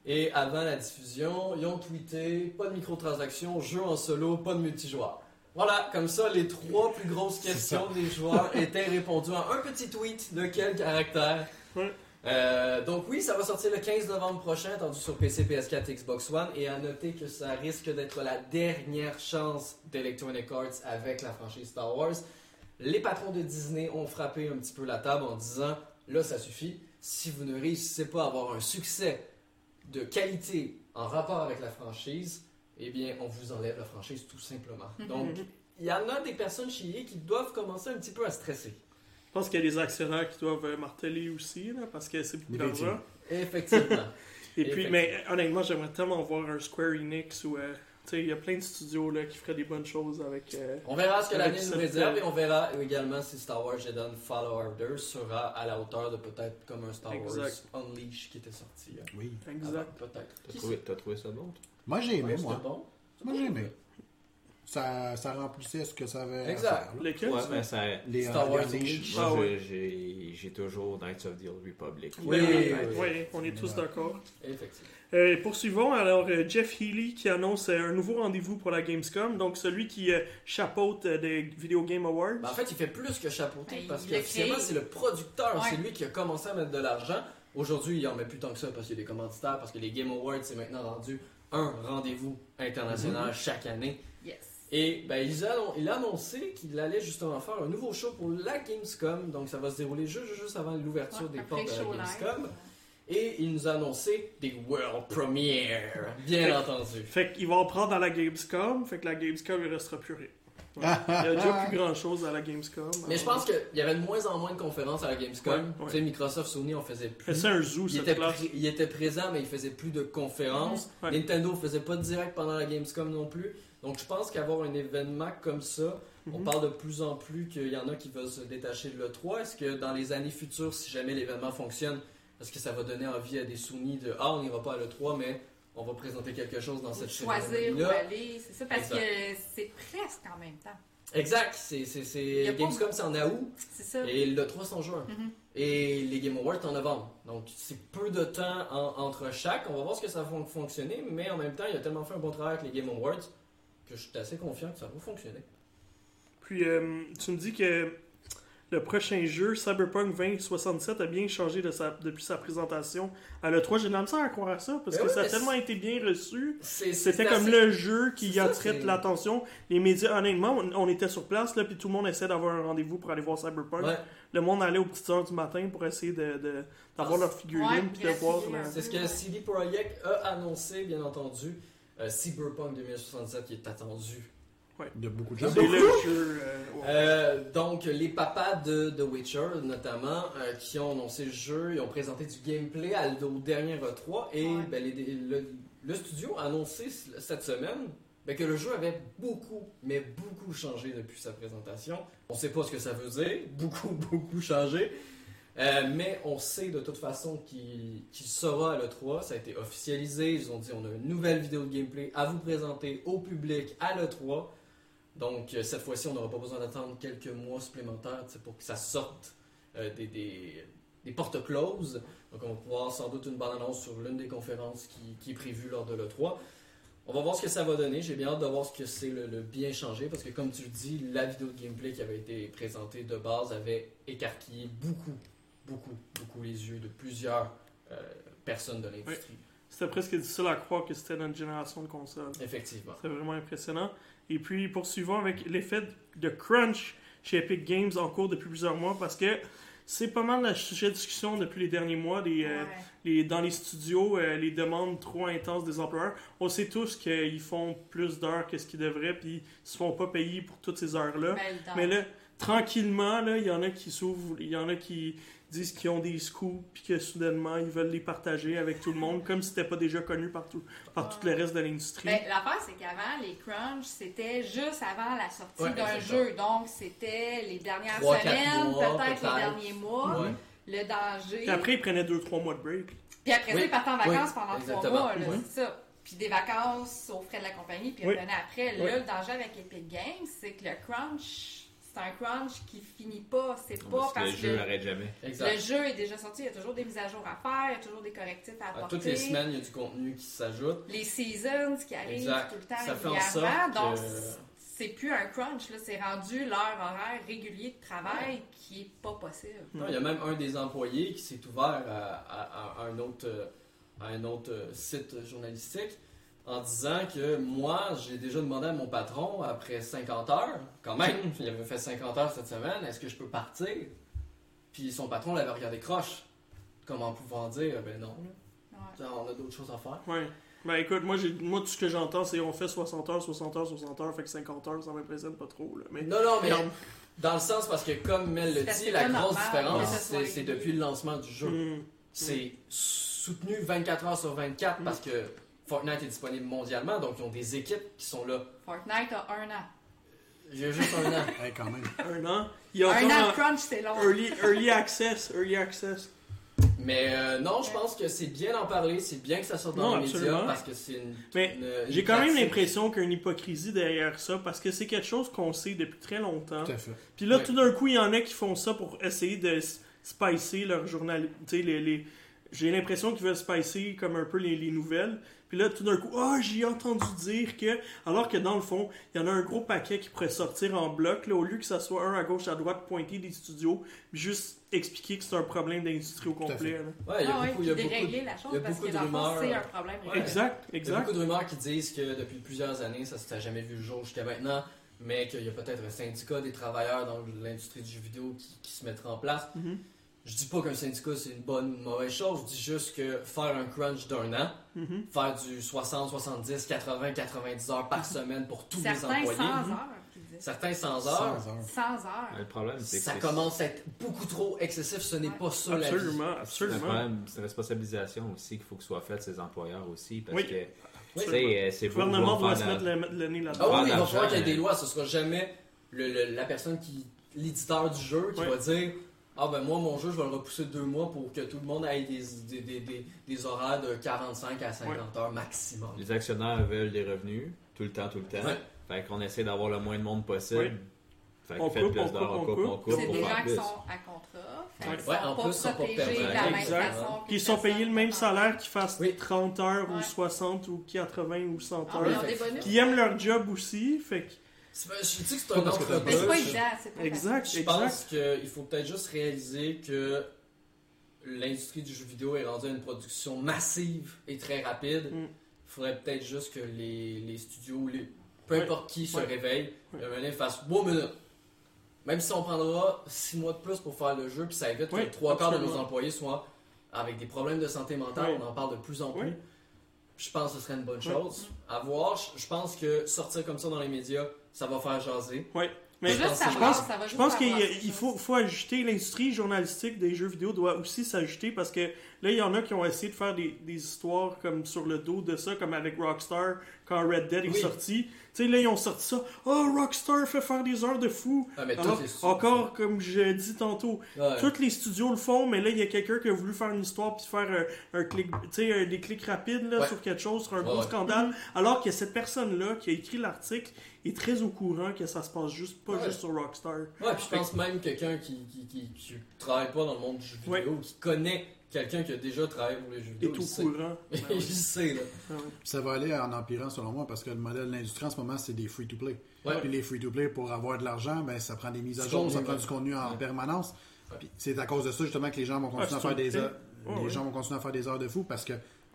et avant la diffusion, ils ont tweeté pas de microtransactions, jeu en solo, pas de multijoueur. Voilà, comme ça, les trois plus grosses questions des joueurs étaient répondues en un petit tweet de quelques caractères. Ouais. Euh, donc oui, ça va sortir le 15 novembre prochain, attendu sur PC, PS4, Xbox One, et à noter que ça risque d'être la dernière chance d'Electronic Arts avec la franchise Star Wars. Les patrons de Disney ont frappé un petit peu la table en disant, là ça suffit, si vous ne réussissez pas à avoir un succès de qualité en rapport avec la franchise, eh bien on vous enlève la franchise tout simplement. Donc il y en a des personnes chez EA qui doivent commencer un petit peu à stresser. Je pense qu'il y a des actionnaires qui doivent euh, marteler aussi, là, parce que c'est beaucoup d'argent. Effectivement. Et puis, Effectivement. mais honnêtement, j'aimerais tellement voir un Square Enix où, euh, il y a plein de studios là, qui feraient des bonnes choses avec. euh, On verra ce que l'avenir nous réserve et on verra également si Star Wars Jedi Fallen Order sera à la hauteur de peut-être comme un Star Exact. Wars Unleashed qui était sorti. euh, Oui. exact. Peut-être. T'as trouvé, trouvé ça bon? toi? Moi, j'ai aimé, Ouais, moi. bon. Moi, j'ai aimé. Ça, ça remplissait ce que ça avait Exact. à faire. Ouais, tu mais ça. Les, Star euh, Wars. Moi, Ah j'ai, j'ai toujours Knights of the Old Republic. Oui, Oui, oui, oui, oui. on est tous d'accord. Effectivement. Euh, poursuivons alors euh, Jeff Healy qui annonce euh, un nouveau rendez-vous pour la Gamescom, donc celui qui euh, chapeaute euh, des Video Game Awards. Ben, en fait, il fait plus que chapeauter Il parce qu'officiellement, c'est le producteur. Ouais. C'est lui qui a commencé à mettre de l'argent. Aujourd'hui, il en met plus tant que ça parce qu'il y a des commanditaires, parce que les Game Awards, c'est maintenant rendu un rendez-vous international chaque année. Yes. Et ben, il, a, il a annoncé qu'il allait justement faire un nouveau show pour la Gamescom. Donc, ça va se dérouler juste, juste avant l'ouverture Ouais, des portes de la pré-show live. Et il nous a annoncé des World Premiere, bien entendu. Fait qu'il va en prendre à la Gamescom, fait que la Gamescom il restera plus rien. Ouais. Il y a déjà plus grand chose à la Gamescom. Mais je pense qu'il y avait de moins en moins de conférences à la Gamescom. Ouais, ouais. Tu sais, Microsoft, Sony, on faisait plus. C'est un zoo Il cette était, place. il était présent, mais il faisait plus de conférences. Ouais. Nintendo faisait pas de direct pendant la Gamescom non plus. Donc je pense qu'avoir un événement comme ça, on Mhm. parle de plus en plus qu'il y en a qui veulent se détacher de l'E3. Est-ce que dans les années futures, si jamais l'événement fonctionne, est-ce que ça va donner envie à des Sony de Ah, on n'ira pas à l'E3, mais on va présenter quelque chose dans cette Choisir où aller, c'est ça, parce Exact. que c'est presque en même temps. Exact, c'est, c'est, Gamescom c'est en août C'est ça. et l'E3 c'est en juin. Mhm. Et les Game Awards c'est en novembre. Donc c'est peu de temps en- entre chaque. On va voir ce que ça va fonctionner, mais en même temps, il a tellement fait un bon travail avec les Game Awards que je suis assez confiant que ça va fonctionner. Puis euh, tu me dis que le prochain jeu, Cyberpunk 2067, a bien changé de sa- depuis sa présentation à l'E3. J'ai de la misère à croire à ça parce Ben que oui, ça a tellement été bien reçu. C'était comme assez- le jeu qui c'est- l'attention. Les médias, honnêtement, on, on était sur place, là, puis tout le monde essayait d'avoir un rendez-vous pour aller voir Cyberpunk. Ouais, Le monde allait aux petites heures du matin pour essayer de, de- d'avoir Ah, leur figurine ouais, puis de voir. la- c'est ce que CD Projekt a annoncé, bien entendu. Euh, Cyberpunk 2067 qui est attendu De beaucoup de gens. C'est le jeu. euh, ouais. Euh, donc, les papas de The Witcher, notamment, euh, qui ont annoncé le jeu, ils ont présenté du gameplay à, au dernier E3 et Ouais. ben, les- le, le studio a annoncé cette semaine ben, que le jeu avait beaucoup, mais beaucoup changé depuis sa présentation. On sait pas ce que ça veut dire, beaucoup, beaucoup changé. Euh, mais on sait de toute façon qu'il qu'il sera à l'E3. Ça a été officialisé. Ils ont dit on a une nouvelle vidéo de gameplay à vous présenter au public à l'E3. Donc, euh, cette fois-ci, on n'aura pas besoin d'attendre quelques mois supplémentaires pour que ça sorte euh, des, des, des portes closes. Donc, on va pouvoir sans doute une bonne annonce sur l'une des conférences qui, qui est prévue lors de l'E3. On va voir ce que ça va donner. J'ai bien hâte de voir ce que c'est le, le bien changé parce que, comme tu le dis, la vidéo de gameplay qui avait été présentée de base avait écarquillé beaucoup, beaucoup, beaucoup les yeux de plusieurs euh, personnes de l'industrie. C'était presque difficile à croire que c'était notre génération de consoles. Effectivement. C'est vraiment impressionnant. Et puis, poursuivons avec l'effet de crunch chez Epic Games en cours depuis plusieurs mois parce que c'est pas mal le sujet de discussion depuis les derniers mois. Les, euh, les- dans les studios, euh, les demandes trop intenses des employeurs. On sait tous qu'ils font plus d'heures que ce qu'ils devraient, puis ils se font pas payer pour toutes ces heures-là. Ben, Mais là, tranquillement, là, il y en a qui s'ouvrent, il y en a qui disent qu'ils ont des scoops, puis que soudainement, ils veulent les partager avec tout le monde, comme si c'était pas déjà connu par tout, par tout le reste de l'industrie. Ben, L'affaire, c'est qu'avant, les crunch, c'était juste avant la sortie Ouais, d'un jeu. Donc, c'était les dernières Trois, semaines, peut-être les derniers mois, Ouais. le danger. Puis après, ils prenaient 2-3 mois de break. Puis après ça, ils partaient en vacances Oui, pendant exactement. trois mois, là, Oui. c'est ça. Puis des vacances aux frais de la compagnie, puis ils Oui. revenaient après. Oui. Là, le danger avec Epic Games, c'est que le crunch, c'est un crunch qui finit pas. C'est pas Parce que le jeu n'arrête jamais. Exact. le jeu est déjà sorti, il y a toujours des mises à jour à faire, il y a toujours des correctifs à À apporter. toutes les semaines, il y a du contenu qui s'ajoute. Les seasons qui arrivent Exact. tout le temps Ça fait en régulièrement. sorte Donc, que- c'est plus un crunch, là, c'est rendu l'heure horaire régulier de travail qui est pas possible. Non, Il y a même un des employés qui s'est ouvert à, à- à un autre, euh, à un autre euh, site journalistique en disant que moi, j'ai déjà demandé à mon patron, après 50 heures, quand même, il avait fait 50 heures cette semaine, est-ce que je peux partir? Puis son patron l'avait regardé croche, comme en pouvant dire, ben non. Ouais. on a d'autres choses à faire. Ouais. Ben écoute, moi, moi tout ce que j'entends, c'est on fait 60 heures, 60 heures, 60 heures, fait que 50 heures, ça m'impressionne pas trop. Là. Mais Non, non, mais dans le sens parce que comme Mel le dit, la grosse normal différence, c'est depuis le lancement du jeu. hum, C'est soutenu 24 heures sur 24 parce que Fortnite est disponible mondialement, donc ils ont des équipes qui sont là. Fortnite a un an. J'ai juste un an. Hey, quand même. un an? Il y a Un an de crunch, c'est long. un early, early access. Early access. Mais euh, non, je pense que c'est bien d'en parler, c'est bien que ça sorte dans Non, les médias parce que c'est une. Mais une J'ai quand même l'impression qu'il y a une hypocrisie derrière ça, parce que c'est quelque chose qu'on sait depuis très longtemps. Tout à fait. Puis là, Ouais. tout d'un coup, il y en a qui font ça pour essayer de spicer leur journal. Tu sais, les, les- j'ai l'impression qu'ils veulent spicer comme un peu les, les nouvelles. Puis là, tout d'un coup, ah, j'ai entendu dire que. Alors que dans le fond, il y en a un gros paquet qui pourrait sortir en bloc, là, au lieu que ça soit un à gauche, à droite, pointé des studios, puis juste expliquer que c'est un problème d'industrie au complet. là. Ouais, il y a Ah ouais, beaucoup, il y a puis beaucoup, dérégler la chose parce que de rumeurs. c'est un problème. Ouais. réel. Exact, Il y a exact. beaucoup de rumeurs qui disent que depuis plusieurs années, ça s'était jamais vu le jour jusqu'à maintenant, mais qu'il y a peut-être un syndicat des travailleurs dans l'industrie du jeu vidéo qui, qui se mettra en place. Mhm. Je dis pas qu'un syndicat c'est une bonne ou une mauvaise chose, je dis juste que faire un crunch d'un an, Mhm. faire du 60, 70, 80, 90 heures par semaine pour tous les Certains 100 employés, heures, certains 100 100 heures, heures. 100 heures. Le problème, c'est que ça commence à être beaucoup trop excessif, ce n'est Ouais. pas ça la vie. Absolument, C'est un absolument. problème, c'est une responsabilisation aussi qu'il faut que soit faite ces employeurs aussi. Parce Oui. que, Oui. tu sais, euh, c'est Le gouvernement doit se mettre le, le nez là-dedans. Ah oui, il va falloir qu'il y ait des lois. Ce sera jamais le- le- la personne qui. l'éditeur du jeu qui va dire Ah ben moi, mon jeu, je vais le repousser de deux mois pour que tout le monde ait des, des, des, des, des horaires de 45 à 50 heures maximum. Les actionnaires veulent des revenus tout le temps, tout le temps. Ouais. Fait qu'on essaie d'avoir le moins de monde possible. Fait On que faites coupe, plus on d'heures, coupe, on coupe, on on coupe. C'est des gens qui sont à contrat. Fait Ouais. en pas plus, ils sont pas protégés perdants. de la même Exact. façon. Puis ils sont payés le même salaire qu'ils fassent Oui. 30 heures ou Ouais. 60 ou 80 ou 100 Ah, heures. ils ont des bonus. Puis ils aiment leur job aussi, fait que... C'est- Je dis que c'est Pas un Mais c'est pas entreprise. évident, c'est pas Exact. Je pense qu'il faut peut-être juste réaliser que l'industrie du jeu vidéo est rendue à une production massive et très rapide. Il Mm. faudrait peut-être juste que les, les studios, les, peu Ouais. importe qui se Ouais. réveille, Ouais. le moment fasse Wow, minute. Même si on prendra 6 mois de plus pour faire le jeu, puis ça évite Ouais, que trois quarts de nos employés soient avec des problèmes de santé mentale, Ouais. on en parle de plus en plus. Je pense que ce serait une bonne Ouais. chose. À voir, je- pense que sortir comme ça dans les médias, ça va faire jaser. Mais Faut je pense- je pense- ça va Je juste pense qu'il faut, faut ajuster. L'industrie journalistique des jeux vidéo doit aussi s'ajuster parce que là, il y en a qui ont essayé de faire des, des histoires comme sur le dos de ça, comme avec Rockstar quand Red Dead est sorti. Tu sais, là, ils ont sorti ça. Oh, Rockstar fait faire des heures de fou. Ah, mais tous Alors, les studios encore, comme je dis tantôt, tous les studios le font, mais là, il y a quelqu'un qui a voulu faire une histoire puis faire un, un clic, un- des clics rapides là, Ouais. sur quelque chose, sur un gros ouais. scandale, alors que cette personne-là qui a écrit l'article est très au courant que ça se passe juste pas juste sur Rockstar. Ouais, puis je pense même quelqu'un qui, qui, qui, qui travaille pas dans le monde du jeu Ouais. vidéo, qui connaît quelqu'un qui a déjà travaillé pour les jeux est vidéo, au il sait. courant. Ben il oui. sait, là. Ah ouais. Ça va aller en empirant selon moi parce que le modèle de l'industrie en ce moment c'est des free-to-play. Ouais. Puis les free-to-play pour avoir de l'argent, ben ça prend des mises à jour, ça prend du contenu en Ouais. permanence. Ouais. Puis c'est à cause de ça justement que les gens vont continuer Ah, à c'est faire des heures. Ouais, les ouais. gens vont continuer à faire des heures de fou parce que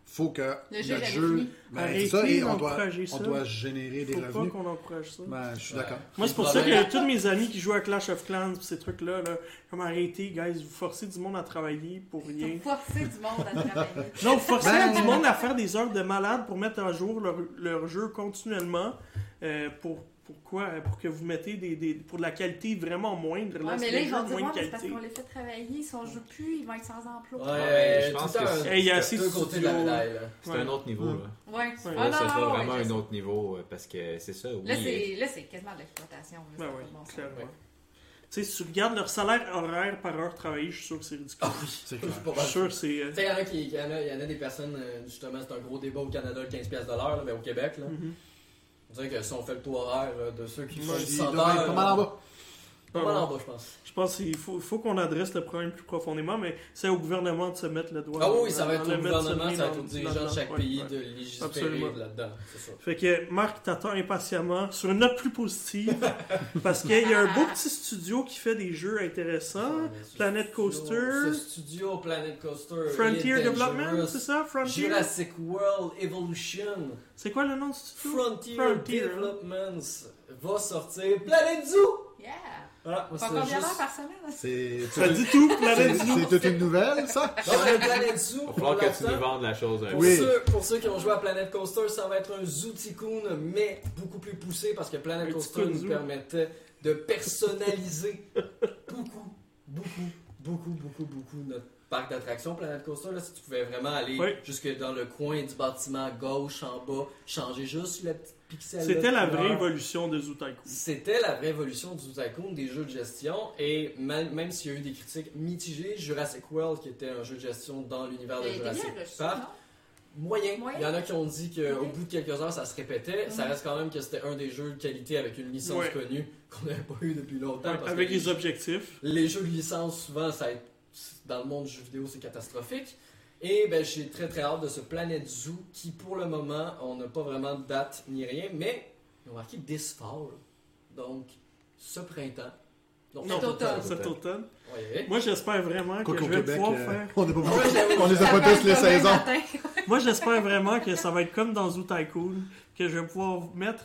faut que Le jeu notre jeu. Ben, Arrêtez c'est ça, et on doit, on doit générer des Faut pas revenus. qu'on encourage ça. Ben, je suis Ouais. d'accord. Moi, c'est pour ça que tous mes amis qui jouent à Clash of Clans ces trucs-là, là, comme arrêtez, guys, vous forcez du monde à travailler pour rien. Pour forcer du monde à travailler. Non, vous forcez Ben- du monde à faire des heures de malade pour mettre à jour leur, leur jeu continuellement. euh, pour, pourquoi Pour que vous mettez des, des- pour de la qualité vraiment moindre. Ouais, c'est mais là, ils vont dire, moins ouais, de c'est parce qualité. qu'on les fait travailler, ils sont jouent plus, ils vont être sans emploi. Ouais, Ouais, je pense que c'est- Hey, il y a assez de la médaille. là. C'est Ouais. un autre niveau. Là, Ouais. Ouais. Ah, Là, ouais, vraiment un autre niveau euh, parce que c'est ça. Oui, Là, euh, c'est là, c'est quasiment de l'exploitation. là, Ben oui, bon clairement. Ouais. Tu sais, si tu regardes leur salaire horaire par heure travaillée, je suis sûr que c'est ridicule. Ah oui, C'est clair. c'est Je suis sûr que c'est. euh, Tu sais, il y en a qui- il y, en a- il y en a des personnes, euh, justement, c'est un gros débat au Canada, le 15$ de l'heure, là, mais au Québec, là. On dirait que si on fait le taux horaire euh, de ceux qui font Il du 100 doit être heures, pas mal en bas. Pas mal en bas, je pense. Je pense qu'il faut, faut qu'on adresse le problème plus profondément, mais c'est au gouvernement de se mettre le doigt. Ah oui, ça va être au gouvernement, ça va être aux dirigeants de dans- chaque ouais, pays ouais. de légiférer Absolument. là-dedans, c'est ça. Fait que Marc t'attend impatiemment sur une note plus positive parce qu'il y a un beau petit studio qui fait des jeux intéressants. Planet studio- Coaster. Ce studio Planet Coaster. Frontier Development, c'est ça? Frontier? Jurassic World Evolution. C'est quoi le nom du studio? Frontier, Frontier. Developments va sortir Planet Zoo. Yeah! Voilà, Pas c'est combien juste- d'heures par semaine? hein? C'est Ça dit tout, Planète Zoo. c'est toute une nouvelle, ça? Donc, le Planet Zoo. Il va pour falloir que tu nous vendes la chose. Pour. Oui. ceux, pour ceux qui ont joué à Planet Coaster, ça va être un Zoo Tycoon, mais beaucoup plus poussé parce que Planet Un Coaster nous Zoo. permettait de personnaliser beaucoup, beaucoup, beaucoup, beaucoup, beaucoup notre parc d'attractions. Planet Coaster, là, si tu pouvais vraiment aller Oui. jusque dans le coin du bâtiment gauche, en bas, changer juste le petit pixel. C'était la vraie évolution de Zoo Tycoon. C'était la vraie évolution du Tycoon, des jeux de gestion, et même, même s'il y a eu des critiques mitigées, Jurassic World, qui était un jeu de gestion dans l'univers de a été Jurassic Park? Moyen. Moyen. Il y en a qui ont dit qu'au bout de quelques heures, ça se répétait. Ça Mhm. reste quand même que c'était un des jeux de qualité avec une licence Ouais. connue qu'on n'avait pas eu depuis longtemps. Ouais, parce avec que les les, objectifs. les jeux de licence, souvent, ça, dans le monde du jeu vidéo, c'est catastrophique. Et ben, j'ai très très hâte de ce Planet Zoo qui, pour le moment, on n'a pas vraiment de date ni rien, mais ils ont marqué This Fall. Donc, ce printemps. Donc, Non, Cet automne. cet automne. Ouais. Moi, j'espère vraiment que je vais Québec, pouvoir euh, faire. on n'est pas Ouais, j'avoue. On les a pas tous les saisons. Moi, j'espère vraiment que ça va être comme dans Zoo Tycoon, que je vais pouvoir mettre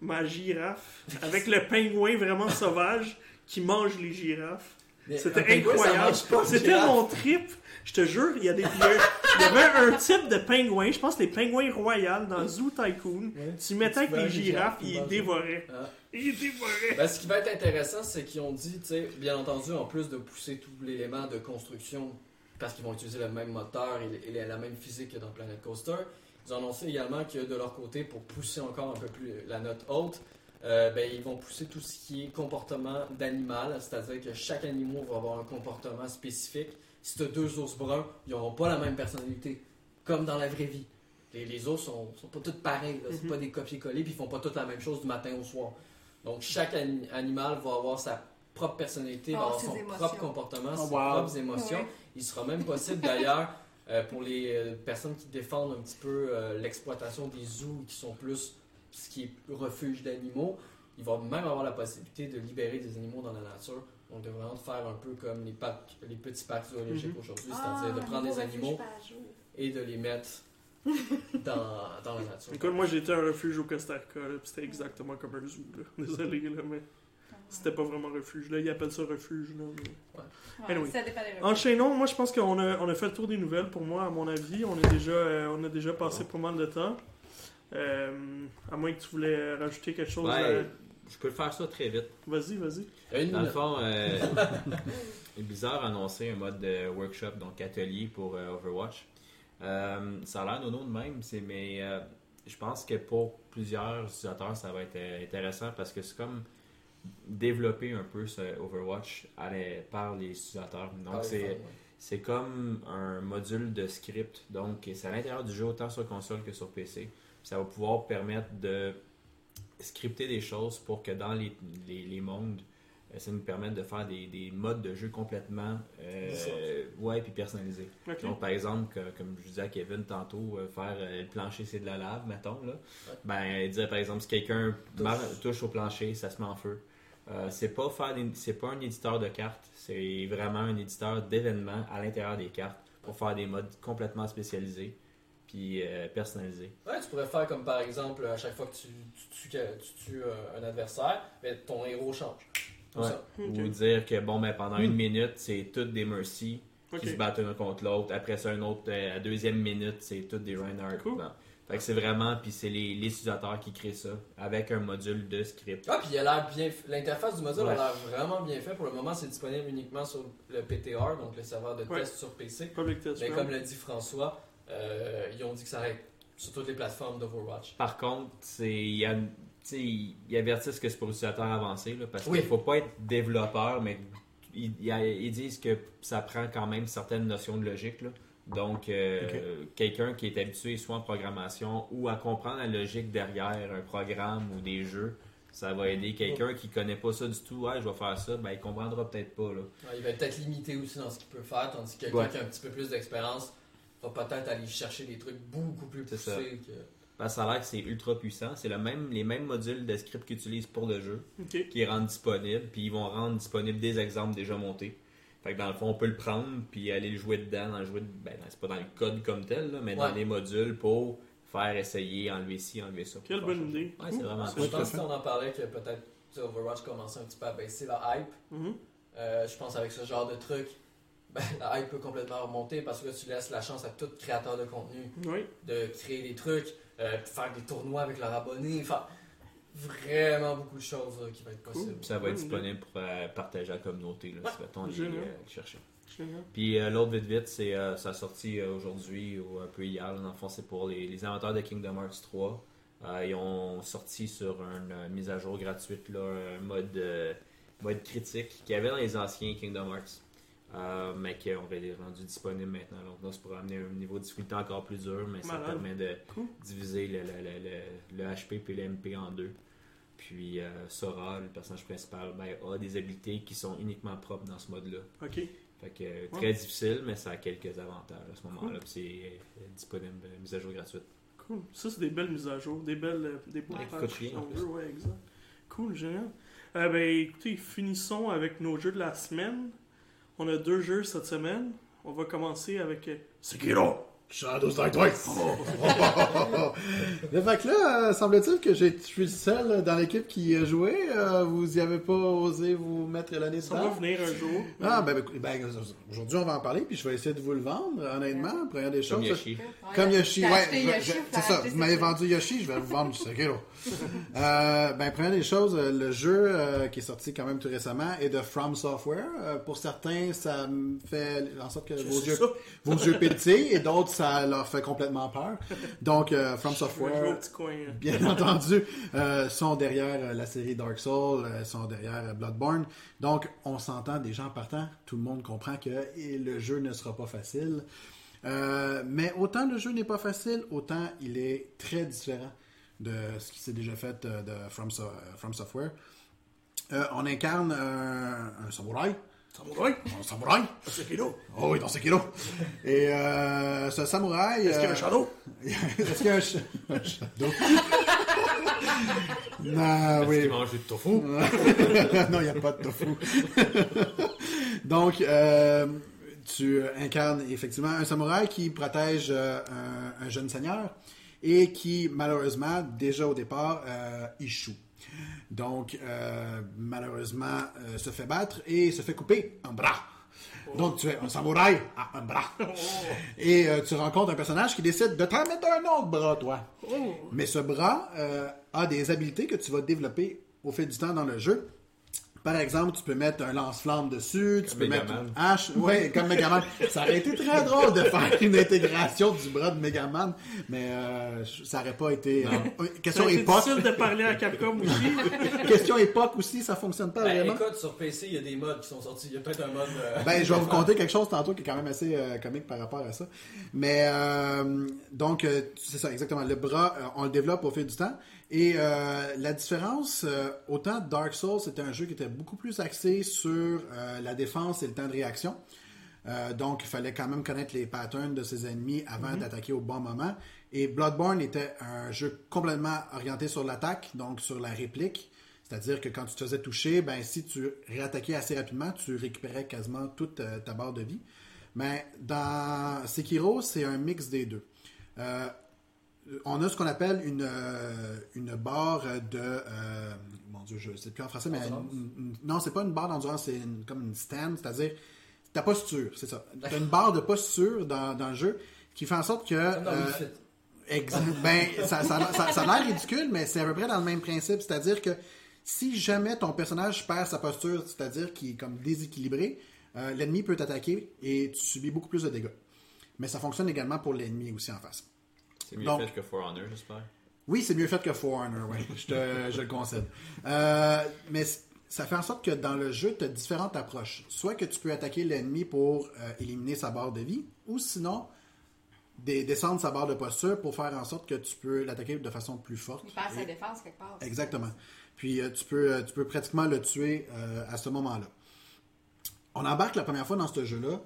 ma girafe avec le pingouin vraiment sauvage qui mange les girafes. C'était incroyable. C'était mon trip. Je te jure, il y, a des, il y a- il y avait un type de pingouin, je pense les pingouins royaux dans Zoo Tycoon. Ouais. Tu mettais avec Tu les girafes, ils dévoraient. Ah. Ils dévoraient. Ben, ce qui va être intéressant, c'est qu'ils ont dit, tu sais, bien entendu, en plus de pousser tout l'élément de construction, parce qu'ils vont utiliser le même moteur et, et la même physique que dans Planet Coaster, ils ont annoncé également que de leur côté, pour pousser encore un peu plus la note haute, euh, ben, ils vont pousser tout ce qui est comportement d'animal, c'est-à-dire que chaque animal va avoir un comportement spécifique. Si tu as deux ours bruns, ils n'auront pas la même personnalité, comme dans la vraie vie. Les, les ours sont, sont pas tous pareils, là. c'est Mhm. pas des copier-coller, puis ils font pas tous la même chose du matin au soir. Donc chaque ani- animal va avoir sa propre personnalité, va Oh, avoir son émotions. propre comportement, Oh, ses propres émotions. Ouais. Il sera même possible d'ailleurs euh, pour les euh, personnes qui défendent un petit peu euh, l'exploitation des zoos qui sont plus ce qui est refuge d'animaux, il va même avoir la possibilité de libérer des animaux dans la nature. Donc de vraiment faire un peu comme les, parcs- les petits parcs zoologiques Mhm. aujourd'hui, Ah, c'est-à-dire de prendre nouveau des animaux et de les mettre dans, dans la nature. Écoute, moi j'étais un refuge au Costa Rica, c'était exactement comme un zoo. Là. Désolé, là, mais c'était pas vraiment un refuge. Là, ils appellent ça refuge. Là, mais- Ouais, Anyway. Ça dépend des refuges. Enchaînons, moi je pense qu'on a, on a fait le tour des nouvelles pour moi, à mon avis. On, est déjà, euh, on a déjà passé pas mal de temps. Euh, à moins que tu voulais rajouter quelque chose. Ouais, euh, je peux faire ça très vite. Vas-y, vas-y. Dans le fond, euh, Blizzard a annoncé un mode de workshop, donc atelier pour euh, Overwatch. Euh, ça a l'air nono de même, c'est- mais euh, je pense que pour plusieurs utilisateurs, ça va être euh, intéressant parce que c'est comme développer un peu ce Overwatch à les- par les utilisateurs. Donc Ah, c'est ouais. c'est comme un module de script. Donc, c'est à l'intérieur du jeu, autant sur console que sur PC. Ça va pouvoir permettre de scripter des choses pour que dans les, les, les mondes, euh, ça nous permette de faire des, des modes de jeu complètement euh, ouais, puis personnalisés. Donc, par exemple, que- comme je disais à Kevin tantôt, euh, faire euh, le plancher, c'est de la lave, mettons. Là. Ben, dire par exemple, si quelqu'un Touche. touche au plancher, ça se met en feu. Euh, c'est pas faire c'est pas un éditeur de cartes, c'est vraiment un éditeur d'événements à l'intérieur des cartes pour faire des modes complètement spécialisés. Puis euh, personnalisé. Ouais, tu pourrais faire comme par exemple, à chaque fois que tu, tu, tues- tu tues euh, un adversaire, ben, ton héros change. Ouais. Ou dire que bon, ben, pendant une minute, c'est toutes des Mercy qui se battent un contre l'autre. Après ça, un autre, euh, à deuxième minute, c'est toutes des Reinhardt. Cool. Fait que c'est vraiment, puis c'est les, les utilisateurs qui créent ça avec un module de script. Ah, puis il a l'air bien. f- L'interface du module Ouais. a l'air vraiment bien fait. Pour le moment, c'est disponible uniquement sur le PTR, donc le serveur de Ouais. test sur PC. Public test Mais comme l'a dit François, euh, ils ont dit que ça arrête sur toutes les plateformes d'Overwatch. Par contre, il ils avertissent que c'est pour utilisateurs avancés, là, parce Oui. qu'il faut pas être développeur, mais ils, disent que ça prend quand même certaines notions de logique. là. Donc, euh, quelqu'un qui est habitué soit en programmation ou à comprendre la logique derrière un programme ou des jeux, ça va aider quelqu'un qui connaît pas ça du tout. Ouais, je vais faire ça, ben il comprendra peut-être pas. Là. Ouais, il va être peut-être limité aussi dans ce qu'il peut faire, tandis que quelqu'un Ouais. qui a un petit peu plus d'expérience va peut-être aller chercher des trucs beaucoup plus C'est ça. poussés que. Ça a l'air que c'est ultra puissant. C'est le même, les mêmes modules de script qu'ils utilisent pour le jeu. Ok. qui rendent disponibles, puis ils vont rendre disponibles des exemples déjà montés. Fait que dans le fond, on peut le prendre, puis aller le jouer dedans, dans le jouer, ben, c'est pas dans le code comme tel, là, mais dans les modules pour faire essayer, enlever ci, enlever ça. Quelle bonne idée. Ouais, c'est vraiment je pense qu'on en parlait que peut-être Overwatch commençait un petit peu à baisser la hype. Mhm. Euh, je pense avec ce genre de truc, ben, la hype peut complètement remonter parce que là, tu laisses la chance à tout créateur de contenu Oui. de créer des trucs, euh, faire des tournois avec leurs abonnés, faire vraiment beaucoup de choses là, qui vont être possibles. Ça va être disponible pour euh, partager à la communauté, là, si Génial. euh, les chercher. Génial. Puis euh, l'autre vite vite, c'est euh, ça a sorti euh, aujourd'hui ou un peu hier. là. Dans le fond, c'est pour les, les amateurs de Kingdom Hearts 3. Euh, ils ont sorti sur une euh, mise à jour gratuite là, un mode, euh, mode critique qu'il y avait dans les anciens Kingdom Hearts. Euh, mais qu'on va les rendu disponible maintenant. Donc là, c'est pour amener un niveau de difficulté encore plus dur, mais ça permet de Cool. diviser le, le, le, le, le HP et le MP en deux. Puis euh, Sora, le personnage principal, ben, a des habilités qui sont uniquement propres dans ce mode-là. Ok. Fait que euh, très difficile, mais ça a quelques avantages à ce moment-là. Puis c'est euh, disponible, mise à jour gratuite. Cool. Ça, c'est des belles mises à jour, des belles, des beaux Ouais, patchs, ouais, exact. Cool, génial. Euh, ben, écoutez, finissons avec nos jeux de la semaine. On a deux jeux cette semaine. On va commencer avec euh, Sekiro. Shadows Die Twice! Mais fait que là, euh, semble-t-il que j'ai- je suis le seul dans l'équipe qui a joué. Euh, vous y avez pas osé vous mettre l'année Ça va venir un jour. Ah, ben, ben, ben, aujourd'hui, on va en parler, puis je vais essayer de vous le vendre, honnêtement. Première des Comme choses. Yoshi. Comme Yoshi, ouais. je- Yoshi, faut c'est ça, vous m'avez vendu Yoshi, je vais vous vendre du Sekiro. euh, ben, première des choses, euh, le jeu euh, qui est sorti quand même tout récemment est de From Software. Euh, pour certains, ça fait en sorte que vos yeux, vos yeux pétillent, et d'autres, ça leur fait complètement peur. Donc, From Software, coin. euh. bien entendu, sont derrière la série Dark Souls, sont derrière Bloodborne. Donc, on s'entend des gens partant. Tout le monde comprend que le jeu ne sera pas facile. Euh, mais autant le jeu n'est pas facile, autant il est très différent de ce qui s'est déjà fait euh, de From, So- euh, From Software. Euh, on incarne un, un samouraï. Samouraï? Un samouraï. Sekiro. Oh oui, dans Sekiro. Et euh, ce samouraï... Est-ce qu'il y a un shadow? Est-ce qu'il y a un, un shadow? non, Est-ce oui. qu'il mange du tofu? non, il n'y a pas de tofu. Donc, euh, tu incarnes effectivement un samouraï qui protège euh, un, un jeune seigneur et qui, malheureusement, déjà au départ, euh, échoue. Donc, euh, malheureusement, euh, se fait battre et se fait couper un bras. Donc, tu es un samouraï à un bras. Et euh, tu rencontres un personnage qui décide de t'en mettre un autre bras, toi. Mais ce bras euh, a des habiletés que tu vas développer au fil du temps dans le jeu. Par exemple, tu peux mettre un lance-flamme dessus, tu Comme peux mettre une hache. Oui, comme Megaman. Ça aurait été très drôle de faire une intégration du bras de Megaman, mais euh, ça aurait pas été. euh, question époque. difficile de parler à Capcom aussi. question époque aussi, ça fonctionne pas Ben, vraiment. écoute, sur PC, il y a des mods qui sont sortis. Il y a peut-être un mode. euh, Ben, je vais vous conter quelque chose tantôt qui est quand même assez euh, comique par rapport à ça. Mais euh, donc, euh, c'est ça, exactement. Le bras, euh, on le développe au fil du temps. Et euh, la différence, euh, autant Dark Souls, c'était un jeu qui était beaucoup plus axé sur euh, la défense et le temps de réaction. Donc, il fallait quand même connaître les patterns de ses ennemis avant d'attaquer au bon moment. Et Bloodborne était un jeu complètement orienté sur l'attaque, donc sur la réplique. C'est-à-dire que quand tu te faisais toucher, ben, si tu réattaquais assez rapidement, tu récupérais quasiment toute ta barre de vie. Mais dans Sekiro, c'est un mix des deux. Euh, on a ce qu'on appelle une, euh, une barre de. euh, mon Dieu, je ne sais plus en français, mais. Endurance? une- une- non, c'est pas une barre d'endurance, c'est une- comme une stand, c'est-à-dire ta posture, c'est ça. Tu as une barre de posture dans, dans le jeu qui fait en sorte que. Dans euh. Ben, ça, ça, ça- ça a l'air ridicule, mais c'est à peu près dans le même principe. C'est-à-dire que si jamais ton personnage perd sa posture, c'est-à-dire qu'il est comme déséquilibré, l'ennemi peut t'attaquer et tu subis beaucoup plus de dégâts. Mais ça fonctionne également pour l'ennemi aussi en face. C'est mieux Donc- fait que For Honor, j'espère. Oui, c'est mieux fait que For Honor, oui. Je, te- je le concède. Euh, mais ça fait en sorte que dans le jeu, tu as différentes approches. Soit que tu peux attaquer l'ennemi pour euh, éliminer sa barre de vie, ou sinon des- descendre sa barre de posture pour faire en sorte que tu peux l'attaquer de façon plus forte. Il perd sa Et- défense quelque part. Exactement. Puis euh, tu, peux, euh, tu peux pratiquement le tuer euh, à ce moment-là. On embarque la première fois dans ce jeu-là.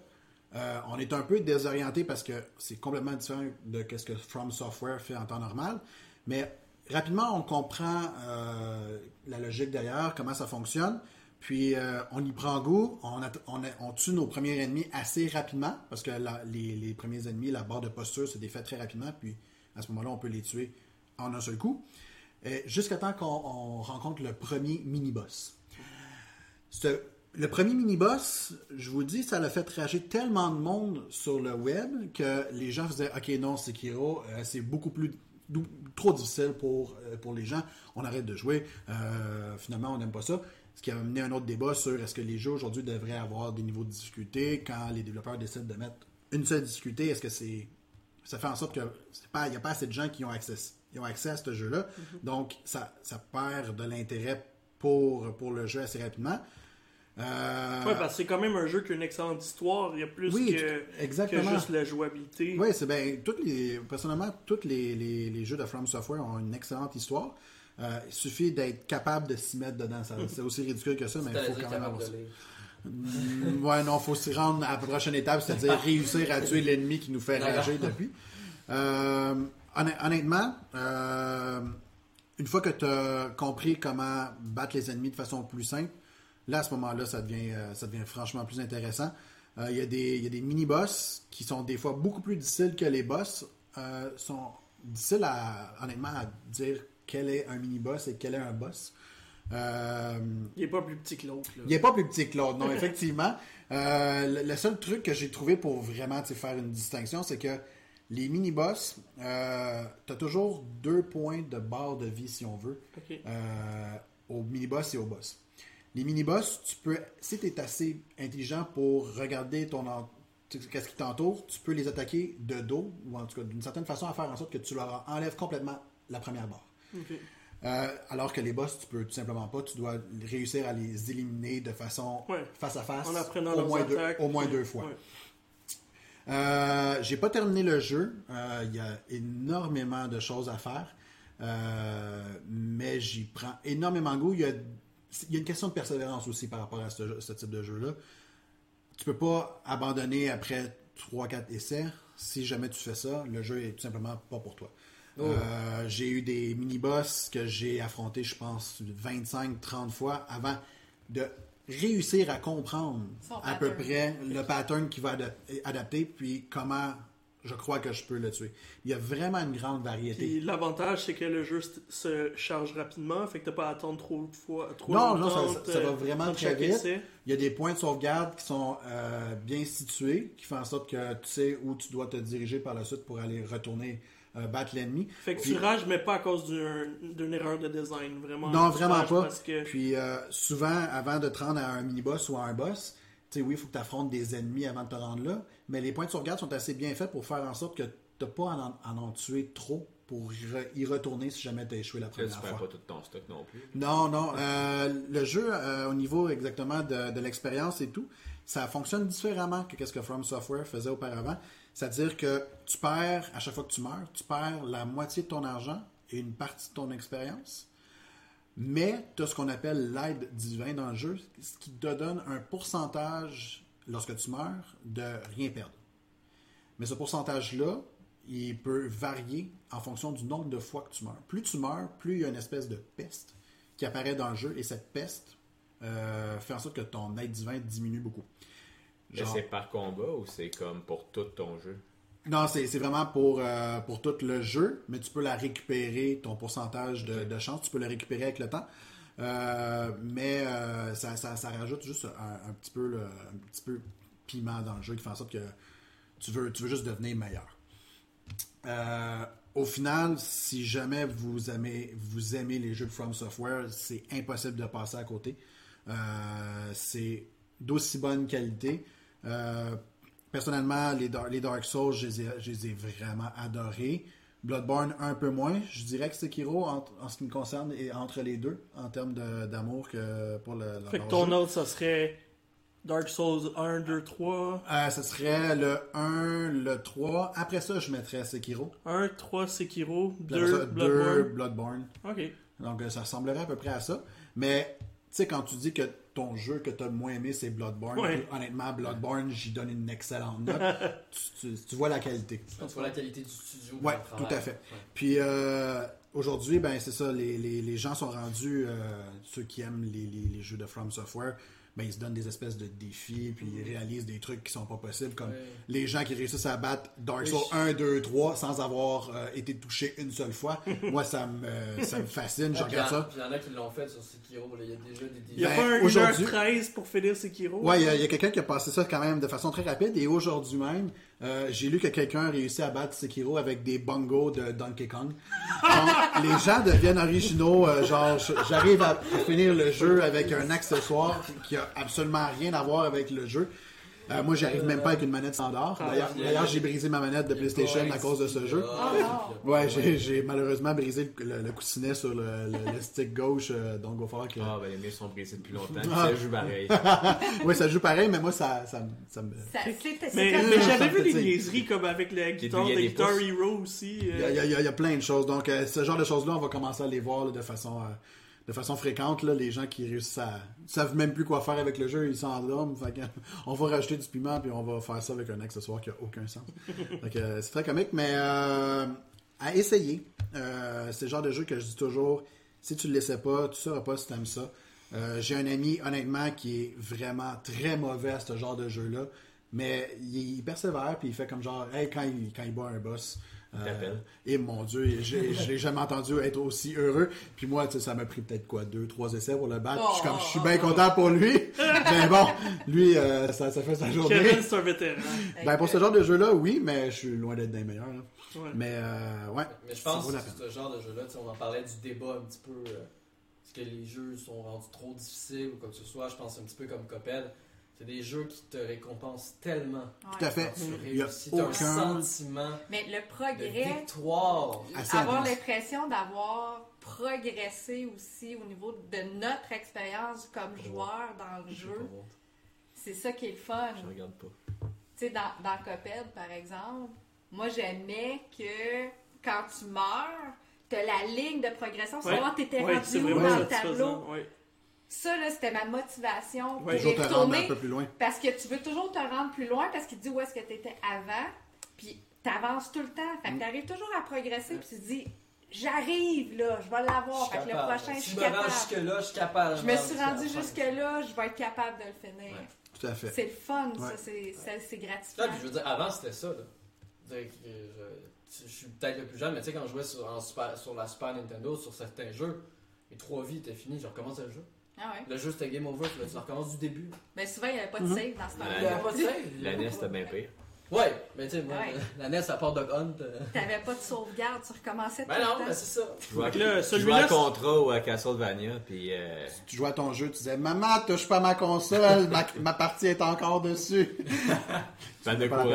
Euh, on est un peu désorienté parce que c'est complètement différent de ce que From Software fait en temps normal. Mais rapidement, on comprend euh, la logique derrière, comment ça fonctionne. Puis euh, on y prend goût, on, tue nos premiers ennemis assez rapidement parce que les, premiers ennemis, la barre de posture se défait très rapidement. Puis à ce moment-là, on peut les tuer en un seul coup. Jusqu'à temps qu'on on rencontre le premier mini-boss. Le premier mini-boss, je vous dis, ça l'a fait rager tellement de monde sur le web que les gens faisaient Ok, non, Sekiro, euh, c'est beaucoup plus. trop difficile pour, euh, pour les gens. On arrête de jouer. Euh, finalement, on n'aime pas ça. Ce qui a amené un autre débat sur est-ce que les jeux aujourd'hui devraient avoir des niveaux de difficulté quand les développeurs décident de mettre une seule difficulté. Est-ce que c'est ça fait en sorte que il n'y a pas assez de gens qui ont accès, ils ont accès à ce jeu-là. Donc, ça, ça perd de l'intérêt pour, pour le jeu assez rapidement. Euh, Ouais, parce que c'est quand même un jeu qui a une excellente histoire. Il y a plus Oui, que, exactement. que juste la jouabilité. Oui, c'est bien. Toutes les, personnellement, tous les, les- les jeux de From Software ont une excellente histoire. Euh, il suffit d'être capable de s'y mettre dedans. C'est aussi ridicule que ça, mais il faut quand même avoir ça. Mm, Ouais, non, faut s'y rendre à la prochaine étape, c'est-à-dire réussir à tuer l'ennemi qui nous fait rager depuis. Euh, honn- honnêtement, euh, une fois que tu as compris comment battre les ennemis de façon plus simple, là, à ce moment-là, ça devient, euh, ça devient franchement plus intéressant. Euh, Il y a des, des mini-boss qui sont des fois beaucoup plus difficiles que les boss. Euh, sont difficiles, à, honnêtement, à dire quel est un mini-boss et quel est un boss. Euh, Il est pas plus petit que l'autre. il n'est pas plus petit que l'autre, non, effectivement. Euh, le, seul truc que j'ai trouvé pour vraiment faire une distinction, c'est que les mini-boss, tu as toujours deux points de barre de vie, si on veut, au mini-boss et au boss. Les mini-boss, tu peux, si tu es assez intelligent pour regarder ton qu'est-ce qui t'entoure, tu peux les attaquer de dos, ou en tout cas d'une certaine façon à faire en sorte que tu leur enlèves complètement la première barre. Euh, alors que les boss, tu peux tout simplement pas. Tu dois réussir à les éliminer de façon Ouais. face à face En au moins, deux, attaques. au moins puis- deux fois. ouais. Euh, J'ai pas terminé le jeu. Euh, Il y a énormément de choses à faire. Euh, mais j'y prends énormément goût. Il y, a, il y a une question de persévérance aussi par rapport à ce, type de jeu-là. Tu peux pas abandonner après 3-4 essais. Si jamais tu fais ça, le jeu est tout simplement pas pour toi. Oh. Euh, j'ai eu des mini-boss que j'ai affrontés, je pense, 25-30 fois avant de réussir à comprendre Son à peu pattern. près le pattern qui va ada- adapter, puis comment je crois que je peux le tuer. Il y a vraiment une grande variété. L'avantage, c'est que le jeu se- charge rapidement, fait que t'as pas à attendre trop de fois. Trop Non, non, ça- ça- entre- ça va vraiment très vite. essai. Il y a des points de sauvegarde qui sont euh, bien situés, qui font en sorte que tu sais où tu dois te diriger par la suite pour aller retourner euh, battre l'ennemi. Fait que Puis- tu rages, mais pas à cause d'un- d'une erreur de design, vraiment. Non, vraiment pas. Parce que... Puis euh, souvent, avant de te rendre à un mini-boss ou à un boss, tu sais, oui, il faut que tu affrontes des ennemis avant de te rendre là, mais les points de sauvegarde sont assez bien faits pour faire en sorte que tu n'as pas à en, à en tuer trop pour y, re- y retourner si jamais tu as échoué la première tu perds fois. pas tout ton stock non plus. Non, non. euh, le jeu, euh, au niveau exactement de, de l'expérience et tout, ça fonctionne différemment que ce que From Software faisait auparavant. C'est-à-dire que tu perds, à chaque fois que tu meurs, tu perds la moitié de ton argent et une partie de ton expérience. Mais tu as ce qu'on appelle l'aide divin dans le jeu, ce qui te donne un pourcentage, lorsque tu meurs, de rien perdre. Mais ce pourcentage-là, il peut varier en fonction du nombre de fois que tu meurs. Plus tu meurs, plus il y a une espèce de peste qui apparaît dans le jeu, et cette peste euh, fait en sorte que ton aide divin diminue beaucoup. Mais Genre- c'est par combat ou c'est comme pour tout ton jeu? Non, c'est c'est vraiment pour, euh, pour tout le jeu, mais tu peux la récupérer, ton pourcentage de, de chance, tu peux la récupérer avec le temps. Euh, mais euh, ça, rajoute juste un, petit peu le, petit peu piment dans le jeu qui fait en sorte que tu veux, tu veux juste devenir meilleur. Euh, au final, si jamais vous aimez, vous aimez les jeux de From Software, c'est impossible de passer à côté. C'est d'aussi bonne qualité. Personnellement, les, les Dark Souls, je les, ai, je les ai vraiment adorés. Bloodborne, un peu moins. Je dirais que Sekiro, en, en ce qui me concerne, est entre les deux, en termes de- d'amour que pour le, leur Fait que jeu. ton autre, ça serait Dark Souls 1, 2, 3. Euh, ce serait le 1, le 3. Après ça, je mettrais Sekiro. 1, 3, Sekiro. Puis après 2, ça, Bloodborne. Bloodborne. Ok. Donc, euh, ça ressemblerait à peu près à ça. Mais, tu sais, quand tu dis que ton jeu que tu as le moins aimé, c'est Bloodborne, Ouais. puis honnêtement, Bloodborne, j'y donne une excellente note. tu, tu- tu vois la qualité. Tu vois la qualité du studio. Travail. tout à fait. Ouais. Puis, euh, aujourd'hui, ben, c'est ça, les, les- les gens sont rendus, euh, ceux qui aiment les, les- les jeux de From Software, ben, ils se donnent des espèces de défis, puis ils réalisent des trucs qui sont pas possibles, comme Ouais. les gens qui réussissent à battre Dark Souls Oui. 1, 2, 3 sans avoir euh, été touché une seule fois. Moi, ça me, ça me fascine, je regarde il y en- ça. Il y en a qui l'ont fait sur Sekiro. là. Il y a déjà des Il n'y a Ben, pas un aujourd'hui- 1h13 pour finir Sekiro? Ouais, il y a, il y a quelqu'un qui a passé ça quand même de façon très rapide. Et aujourd'hui même, euh, j'ai lu que quelqu'un a réussi à battre Sekiro avec des bongos de Donkey Kong. Donc, les gens deviennent originaux. euh, genre, j'arrive à finir le jeu avec un accessoire qui a absolument rien à voir avec le jeu. Euh, moi, j'arrive même pas avec une manette standard. D'ailleurs, d'ailleurs, j'ai brisé ma manette de PlayStation à cause de ce jeu. Ah. Ouais, j'ai malheureusement brisé le, le- le coussinet sur le, le- le stick gauche, euh, donc il va falloir que... Ah, ben les miens sont brisés depuis longtemps. Ah. Ça joue pareil. Oui, ça joue pareil, mais moi, ça, ça, me- ça me... Ça- Mais, j'avais vu des niaiseries comme avec la guitare de des Guitar. Hero aussi. Il y, a, euh, il y a- il y plein de choses. Donc, euh, ce genre de choses-là, on va commencer à les voir là, de façon euh, de façon fréquente. Là, les gens qui réussissent à savent même plus quoi faire avec le jeu, ils s'endorment. On va rajouter du piment puis on va faire ça avec un accessoire qui a aucun sens. Euh, c'est très comique, mais euh, à essayer. Euh, c'est le genre de jeu que je dis toujours. Si tu le laissais pas, tu sauras pas si tu aimes ça. Euh, J'ai un ami, honnêtement, qui est vraiment très mauvais à ce genre de jeu-là. Mais il, il persévère, puis il fait comme genre, hey, quand il, quand il bat un boss, euh, et mon Dieu, j'ai- je l'ai jamais entendu être aussi heureux. Puis moi, ça m'a pris peut-être quoi, deux, trois essais pour le battre. Je suis comme, je suis bien content pour lui. mais bon, lui, euh, ça, ça fait sa journée. Kevin, c'est un vétéran. Ben, pour ce genre de jeu-là, oui, mais je suis loin d'être des meilleurs. Ouais. Mais, euh, ouais. Mais je pense que ce genre de jeu-là, on en parlait du débat un petit peu. euh, Est-ce que les jeux sont rendus trop difficiles ou quoi que ce soit Je pense un petit peu comme Coped. C'est des jeux qui te récompensent tellement. Tout à Ouais. fait. Quand tu Il y a réussis, t'as un aucun- sentiment Mais le de progrès, victoire. Assez avoir l'impression d'avoir progressé aussi au niveau de notre expérience comme joueur dans le jeu, c'est ça qui est le fun. Je regarde pas. Tu sais, dans, dans Coped, par exemple, moi, j'aimais que quand tu meurs, t'as la ligne de progression, Ouais. savoir t'étais Ouais, rendu où dans le tableau. Ça, là, c'était ma motivation pour Ouais. y Toujours te rendre retourner. un peu plus loin. Parce que tu veux toujours te rendre plus loin parce qu'il te dit où est-ce que tu étais avant, puis t'avances tout le temps. Fait que Mm. t'arrives toujours à progresser, puis tu te dis, j'arrive là, je vais l'avoir. Fait que le prochain, je Si suis je me rends capable. jusque-là, je suis capable. Je me suis rendu jusque-là, je vais être capable de le finir. Ouais. Tout à fait. C'est le fun, ça, Ouais. c'est ça, c'est Ça, gratifiant. puis je veux dire, avant c'était ça. Là. Je veux dire que je, je suis peut-être le plus jeune, mais tu sais, quand je jouais sur, en super- sur la Super Nintendo, sur certains jeux, mes trois vies étaient finies, je recommençais le jeu. Ah ouais. Le jeu c'était game over, là, tu recommences du début? Mais souvent, il n'y avait pas de Mhm. save dans ce temps-là. Il y avait pas de save. La NES, c'était bien pire. Ouais, mais tu sais, moi, Ouais. la NES à part Dog Hunt. euh, T'avais pas de sauvegarde, tu recommençais tout Ben le non, temps. mais c'est ça. Je jouais là, jouais à Contra ou à Castlevania, puis euh, Tu jouais à ton jeu, tu disais Maman, touche pas ma console, ma, ma partie est encore dessus. de Pas la courant.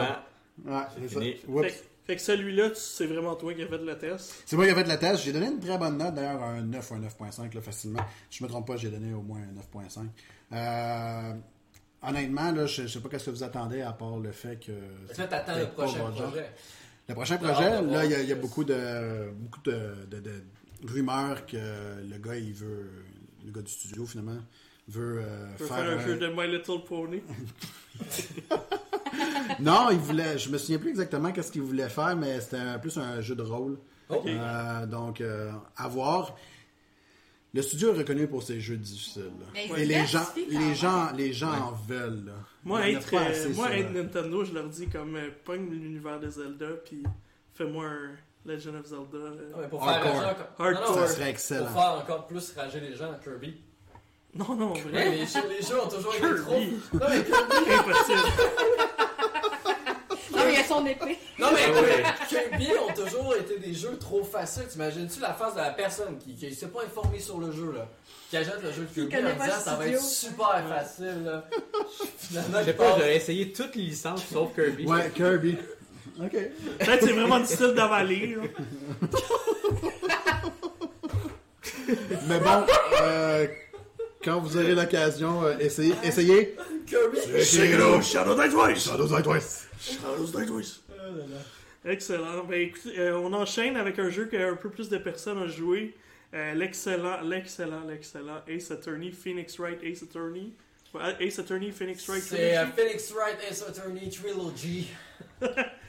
Ouais, c'est ça. Fini. Oups. Fait, que celui-là, c'est vraiment toi qui as fait le test. C'est moi qui ai fait le test. J'ai donné une très bonne note, d'ailleurs, un 9 ou un 9.5, là, facilement. Si je me trompe pas, j'ai donné au moins un 9.5. Euh, honnêtement, là, je, je sais pas qu'est-ce que vous attendez, à part le fait que... T'attends le prochain genre. projet. Le prochain projet, là, il y a, y beaucoup de beaucoup de, de- de rumeurs que le gars, il veut... Le gars du studio, finalement, veut euh, faire... un- jeu de My Little Pony. Non, il voulait... Je me souviens plus exactement qu'est-ce qu'il voulait faire, mais c'était plus un jeu de rôle. Euh, donc, euh, à voir. Le studio est reconnu pour ses jeux difficiles. Mais Et les gens, les gens, les gens en veulent. là. Moi, être, euh, moi être Nintendo, je leur dis comme euh, pogne l'univers de Zelda, puis fais-moi un Legend of Zelda. euh. Ouais, pour Hardcore. faire rager encore... Hardcore. Non, non, Ça serait Pour excellent. faire encore plus rager les gens, Kirby. Non, non, Ouais, vrai. les, jeux, les jeux ont toujours été trop... Non mais Kirby... Impossible. Non, mais il y a son épée. Non mais Ah. Kirby ont toujours été des jeux trop faciles. T'imagines-tu la face de la personne qui, qui s'est pas informée sur le jeu là, qui achète le jeu de Kirby en disant ça va être super facile là. Finalement, Je sais pas, j'aurais essayé toutes les licences sauf Kirby. Ouais, Kirby. Ok. Peut-être c'est vraiment difficile d'avaler. là. Mais bon, euh, quand vous aurez l'occasion, euh, essayez. essayez. Kirby. Shadow Die Twice! Shadows Die Twice. Shadows Die Twice! Excellent. Ben, écoutez, euh, on enchaîne avec un jeu qu'un peu plus de personnes ont joué. Euh, l'excellent, l'excellent, l'excellent Ace Attorney, Phoenix Wright Ace Attorney. Ace Attorney, Phoenix Wright C'est euh, Trilogy. Phoenix Wright Ace Attorney Trilogy.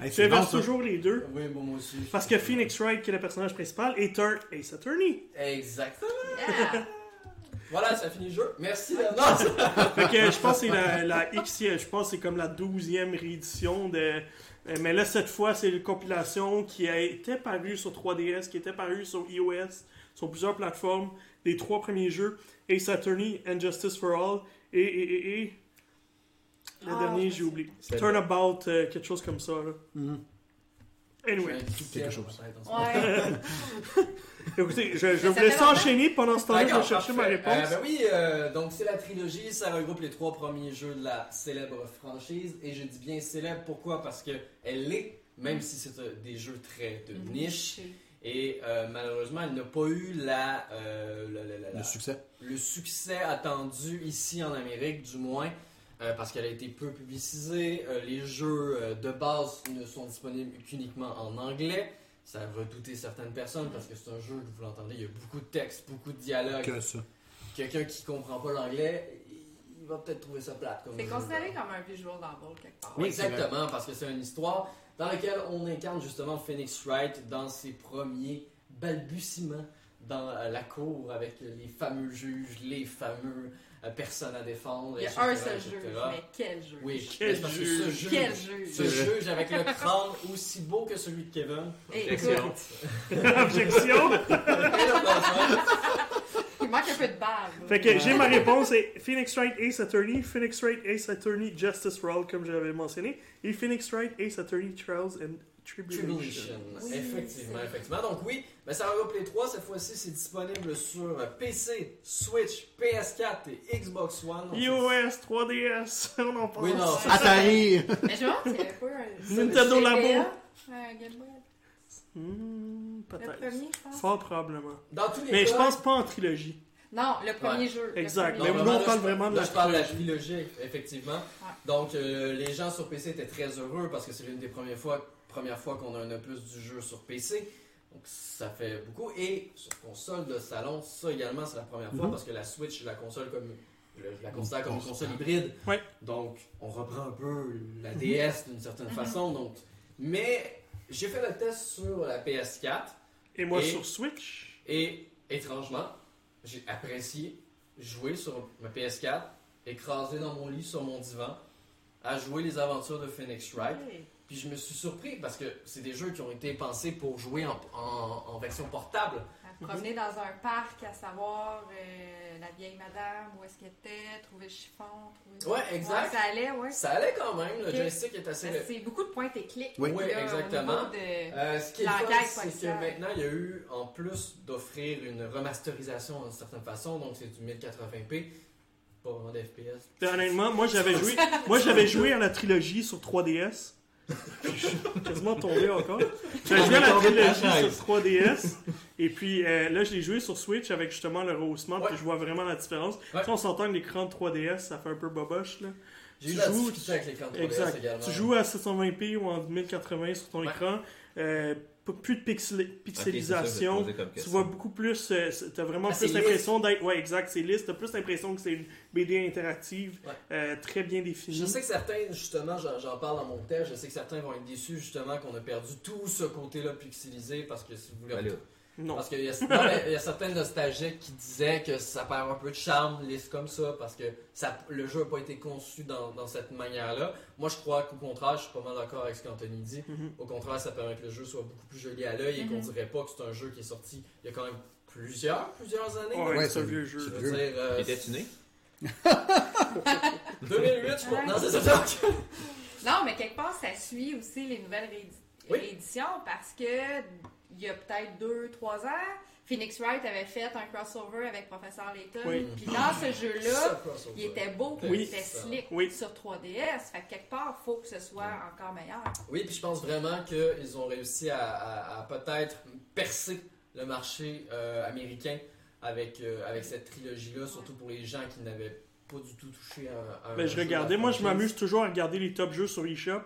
Hey, Tu inverses toujours les deux? Oui, bon, moi aussi. Parce que Phoenix Wright, qui est le personnage principal, est un Ace Attorney. Exactement. Yeah. Voilà, ça finit le jeu. Merci Léonard. Fait que je pense que c'est la, la X, je pense que c'est comme la 12e réédition de. euh, Mais là, cette fois, c'est une compilation qui a été parue sur 3DS, qui était parue sur iOS, sur plusieurs plateformes. Les trois premiers jeux Ace Attorney, and Justice for All, et. et, et, et le Ah, dernier, j'ai oublié. Turnabout, euh, quelque chose comme ça. Là. Mhm. Anyway. quelque chose. Ouais. Écoutez, je, je vous laisse enchaîner. Pendant ce temps-là, je vais chercher ma réponse. Euh, ben oui, euh, donc c'est la trilogie, ça regroupe les trois premiers jeux de la célèbre franchise. Et je dis bien célèbre, pourquoi? Parce que elle l'est, même si c'est euh, des jeux très de Mhm. niche. Et euh, malheureusement, elle n'a pas eu la, euh, la- la- la- la- Le succès. le succès attendu ici en Amérique, du moins, euh, parce qu'elle a été peu publicisée. Euh, les jeux euh, de base ne sont disponibles qu'uniquement en anglais. Ça a redouté certaines personnes parce que c'est un jeu, vous l'entendez, il y a beaucoup de textes, beaucoup de dialogues. Que ça. Quelqu'un qui comprend pas l'anglais, il va peut-être trouver ça plate. comme C'est jeu. considéré comme un visual novel quelque part. Oui, c'est Exactement, parce que c'est une histoire dans laquelle on incarne justement Phoenix Wright dans ses premiers balbutiements dans la cour avec les fameux juges, les fameux euh, personnes à défendre. Il y a etc., un seul etc. jeu, mais quel jeu? Oui, Quel parce que juge. ce juge, Quel jeu? ce juge avec le crâne aussi beau que celui de Kevin. Objection. Écoute, Objection. il manque un peu de bave. Fait que j'ai ma réponse, c'est Phoenix Wright Ace Attorney, Phoenix Wright Ace Attorney Justice for All, comme j'avais mentionné, et Phoenix Wright Ace Attorney Trials and Tribulation. Tribulation. Oui, effectivement, effectivement. Donc oui, mais ça regroupe les trois. Cette fois-ci, c'est disponible sur euh, PC, Switch, PS4 et Xbox One. Donc, iOS, 3DS, on en parle. Oui, non, Atari! Mais je demande s'il y avait pas un. Nintendo Labo. Un Game Boy. Hmm, Le Peut-être. pense. Fort probablement. Dans tous les Mais cas, je pense pas en trilogie. Non, le premier jeu. Exact. premier Mais nous, on parle vraiment de là, la je parle de la trilogie, effectivement. Ouais. Donc, euh, les gens sur PC étaient très heureux parce que c'est l'une des premières fois, premières fois qu'on a un opus du jeu sur PC. Donc, ça fait beaucoup. Et sur console de salon, ça également, c'est la première fois Mhm. parce que la Switch, la console comme. Je la considère comme une console hybride. Ouais. Donc, on reprend un peu la DS d'une certaine façon. Donc, mais j'ai fait le test sur la PS4 Et moi Et- sur Switch? et étrangement, j'ai apprécié jouer sur ma PS4, écrasé dans mon lit sur mon divan, à jouer les aventures de Phoenix Wright. Oui. Puis je me suis surpris parce que c'est des jeux qui ont été pensés pour jouer en, en- en version portable. À promener dans un parc, à savoir euh, la vieille madame, où est-ce qu'elle était, trouver le chiffon. Trouver... Ouais, exact. ça allait, ouais. Ça allait quand même, le Ok. joystick est assez. C'est beaucoup de points et clics. Oui. Oui, là, au exactement. de- Euh, ce qui est le c'est que maintenant, il y a eu, en plus d'offrir une remasterisation d'une certaine façon, donc c'est du 1080p, pas vraiment d'FPS. Honnêtement, moi j'avais joué, moi j'avais joué à la trilogie sur 3DS. Je suis quasiment tombé encore. J'avais joué à la trilogie sur 3DS. Et puis euh, là, je l'ai joué sur Switch avec justement le rehaussement. Ouais. Puis je vois vraiment la différence. Ouais. Si on s'entend que l'écran de 3DS, ça fait un peu boboche. Là. J'ai eu Tu la joues- difficulté avec l'écran de 3DS Exact. également. Tu joues à 720p ou en 1080 sur ton Ouais. écran. Euh, plus de pixel- pixelisation. Ça tu vois beaucoup plus. euh, c'est- t'as vraiment Ah, plus l'impression d'être. Ouais, exact, c'est lisse. T'as plus l'impression que c'est une BD interactive, Ouais. euh, très bien définie. Je sais que certains, justement, j'en parle dans mon test, je sais que certains vont être déçus, justement, qu'on a perdu tout ce côté-là pixelisé, parce que si vous voulez... Ben Non. Parce qu'il y, a- y certains nostalgiques qui disaient que ça perd un peu de charme, liste comme ça, parce que ça, le jeu n'a pas été conçu dans, dans cette manière-là. Moi, je crois qu'au contraire, je suis pas mal d'accord avec ce qu'Anthony dit. Mhm. Au contraire, ça permet que le jeu soit beaucoup plus joli à l'œil et qu'on Mhm. dirait pas que c'est un jeu qui est sorti il y a quand même plusieurs, plusieurs années. Ouais, Ouais, c'est un vieux Je jeu. veux dire, euh, Étais-tu né? 2008, je crois. Non, c'est ça. Non, mais quelque part, ça suit aussi les nouvelles Oui. rééditions parce que il y a peut-être deux, trois ans, Phoenix Wright avait fait un crossover avec Professeur Layton. Oui. Puis dans ce jeu-là, il était beau, Oui. il était slick Oui. sur 3DS. Fait que quelque part, il faut que ce soit encore meilleur. Oui, puis je pense vraiment qu'ils ont réussi à, à- à peut-être percer le marché euh, américain avec, euh, avec cette trilogie-là, surtout pour les gens qui n'avaient pas du tout touché à, à un Ben, je regardais, moi je m'amuse toujours à regarder les top jeux sur eShop.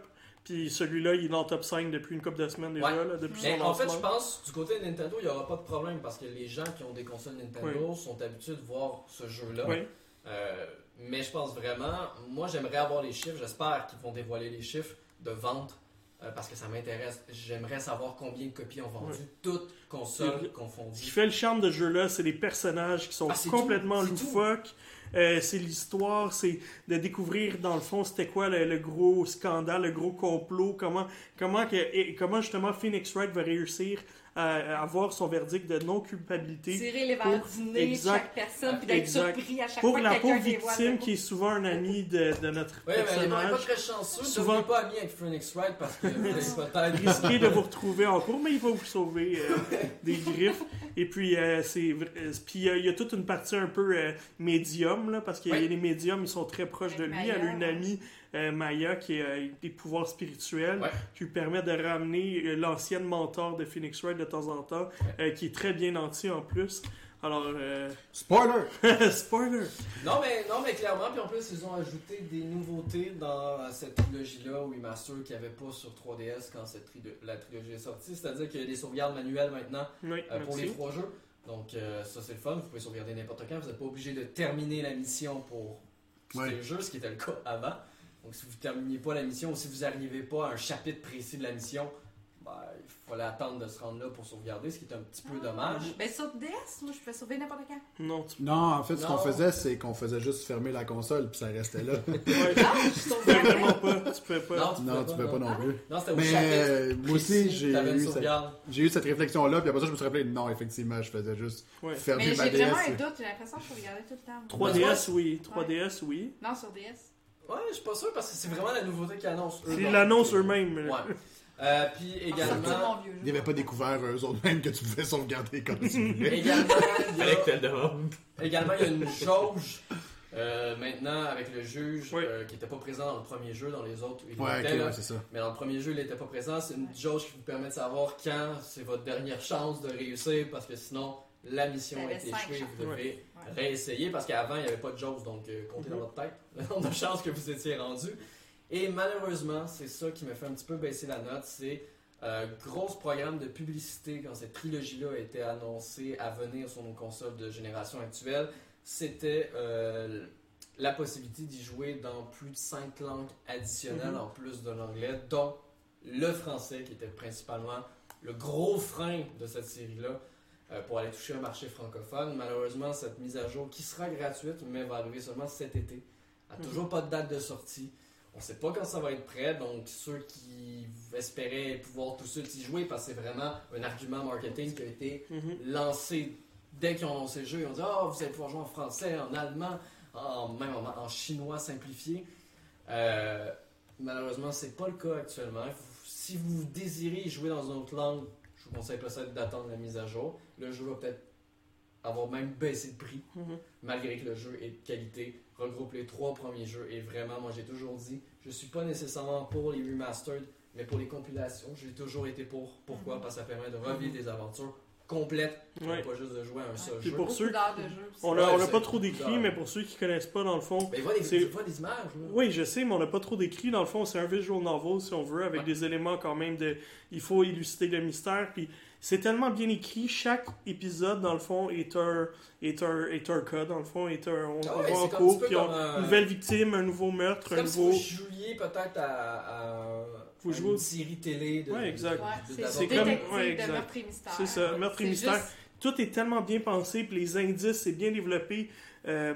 Puis celui-là, il est dans le top 5 depuis une couple de semaines déjà, Ouais. là, depuis Mais son en fait, je pense du côté de Nintendo, il n'y aura pas de problème parce que les gens qui ont des consoles Nintendo sont habitués de voir ce jeu-là. Oui. Euh, mais je pense vraiment, moi j'aimerais avoir les chiffres, j'espère qu'ils vont dévoiler les chiffres de vente euh, parce que ça m'intéresse. J'aimerais savoir combien de copies ont vendu, toutes consoles Ce qui confondues. fait le charme de ce jeu-là, c'est les personnages qui sont Ah, complètement loufoques. Euh, c'est l'histoire, c'est de découvrir dans le fond c'était quoi le, le gros scandale, le gros complot, comment comment que, et comment justement Phoenix Wright va réussir à, avoir son verdict de non culpabilité Tirer les verres Pour- du nez de exact. chaque personne, puis d'être surpris à chaque pour fois la que quelqu'un pauvre victime qui est souvent un ami de, de notre Oui, mais il n'est pas personnage. très chanceux. Souvent- pas ami avec Phoenix Wright parce que vous allez peut-être risqué de vous retrouver en cours, mais il va vous sauver euh, des griffes. Et puis, euh, c'est, euh, puis il y a toute une partie un peu euh, médium, là, parce que Oui. les médiums, ils sont très proches de lui. Elle a une ouais. amie, euh, Maya, qui a euh, des pouvoirs spirituels, Ouais. qui lui permet de ramener euh, l'ancienne mentor de Phoenix Wright de temps en temps, euh, qui est très bien nanti en plus. Alors, euh, Spoiler! spoiler! Non mais, non, mais clairement, puis en plus, ils ont ajouté des nouveautés dans cette trilogie-là, Remaster, qu'il n'y avait pas sur 3DS quand cette tri- la trilogie est sortie. C'est-à-dire qu'il y a des sauvegardes manuelles maintenant Oui, euh, pour les trois jeux. Donc euh, ça, c'est le fun. Vous pouvez sauvegarder n'importe quand. Vous n'êtes pas obligé de terminer la mission pour quitter Ouais. le jeu, ce qui était le cas avant. Donc si vous ne terminiez pas la mission ou si vous n'arrivez pas à un chapitre précis de la mission, ben, il fallait attendre de se rendre là pour sauvegarder, ce qui est un petit peu dommage. Ben sur DS, moi je peux sauver n'importe quand. Non, tu... Non, en fait, ce qu'on faisait, c'est qu'on faisait juste fermer la console, puis ça restait là. ouais, Ah, je pouvais vraiment pas. Tu pouvais pas. Non, tu non, tu pouvais peux pas non plus. Non, c'était au Mais euh, moi aussi, j'ai eu, j'ai eu cette réflexion-là, puis après ça, je me suis rappelé, non, effectivement, je faisais juste Ouais. fermer Mais ma j'ai vraiment un DS. doute, j'ai l'impression que je peux regarder tout le temps. moi. 3DS, oui. 3DS, oui. Non, sur DS. Ouais, je suis pas sûr parce que c'est vraiment la nouveauté qu'ils annoncent. eux, Ils l'annoncent eux-mêmes. Ouais. Euh, puis Sortir également, mon vieux jeu. Ils n'avaient pas découvert eux autres même que tu pouvais sauvegarder comme tu voulais. également, il y a- Fallait que tu le demandes. également, il y a une jauge euh, maintenant avec le juge Oui. euh, qui n'était pas présent dans le premier jeu, dans les autres, il Ouais, était ok, là. ouais, c'est ça. mais dans le premier jeu, il n'était pas présent. C'est une jauge qui vous permet de savoir quand c'est votre dernière chance de réussir parce que sinon, la mission a été cinq échouée. Vous devez Ouais. réessayer parce qu'avant, il n'y avait pas de jauge, donc euh, comptez dans Mhm. votre tête le nombre de chances que vous étiez rendu. Et malheureusement, c'est ça qui me fait un petit peu baisser la note, c'est euh, gros programme de publicité quand cette trilogie-là a été annoncée à venir sur nos consoles de génération actuelle. C'était euh, la possibilité d'y jouer dans plus de 5 langues additionnelles Mhm. en plus de l'anglais, dont le français qui était principalement le gros frein de cette série-là euh, pour aller toucher un marché francophone. Malheureusement, cette mise à jour, qui sera gratuite, mais va arriver seulement cet été, n'a Mhm. toujours pas de date de sortie. On ne sait pas quand ça va être prêt, donc ceux qui espéraient pouvoir tout suite y jouer, parce que c'est vraiment un argument marketing qui a été Mhm. lancé dès qu'ils ont lancé le jeu. Ils ont dit Ah, vous allez pouvoir jouer en français, en allemand, en, même en, en chinois simplifié. Euh, malheureusement, c'est pas le cas actuellement. Si vous désirez jouer dans une autre langue, je vous conseille peut-être d'attendre la mise à jour. Le jeu va peut-être avoir même baissé de prix, Mhm. malgré que le jeu est de qualité, regroupe les trois premiers jeux. Et vraiment, moi j'ai toujours dit, je suis pas nécessairement pour les remastered, mais pour les compilations, j'ai toujours été pour. Pourquoi? Parce que ça permet de revivre des aventures complètes, Ouais. pas juste de jouer à un seul Puis jeu. pour ceux- d'heures de jeu aussi. On l'a l'a pas trop décrit, mais pour ceux qui connaissent pas, dans le fond, Mais il voit des, voit des images. là. Oui, je sais, mais on n'a pas trop décrit. Dans le fond, c'est un visual novel, si on veut, avec Ouais. des éléments quand même de. Il faut élucider le mystère. Puis c'est tellement bien écrit. Chaque épisode, dans le fond, est un, est un, est un cas. Dans le fond, est un, on, Ah ouais, va en cours, puis on- comme un- une nouvelle victime, un nouveau meurtre, un comme si nouveau. vous jouiez peut-être à, à, Vous à jouez- une série télé de. Ouais, exact. Ouais, de- c'est comme- ouais, de exact. meurtre et mystère. C'est ça, meurtre et mystère. juste- Tout est tellement bien pensé, puis les indices, c'est bien développé. Euh,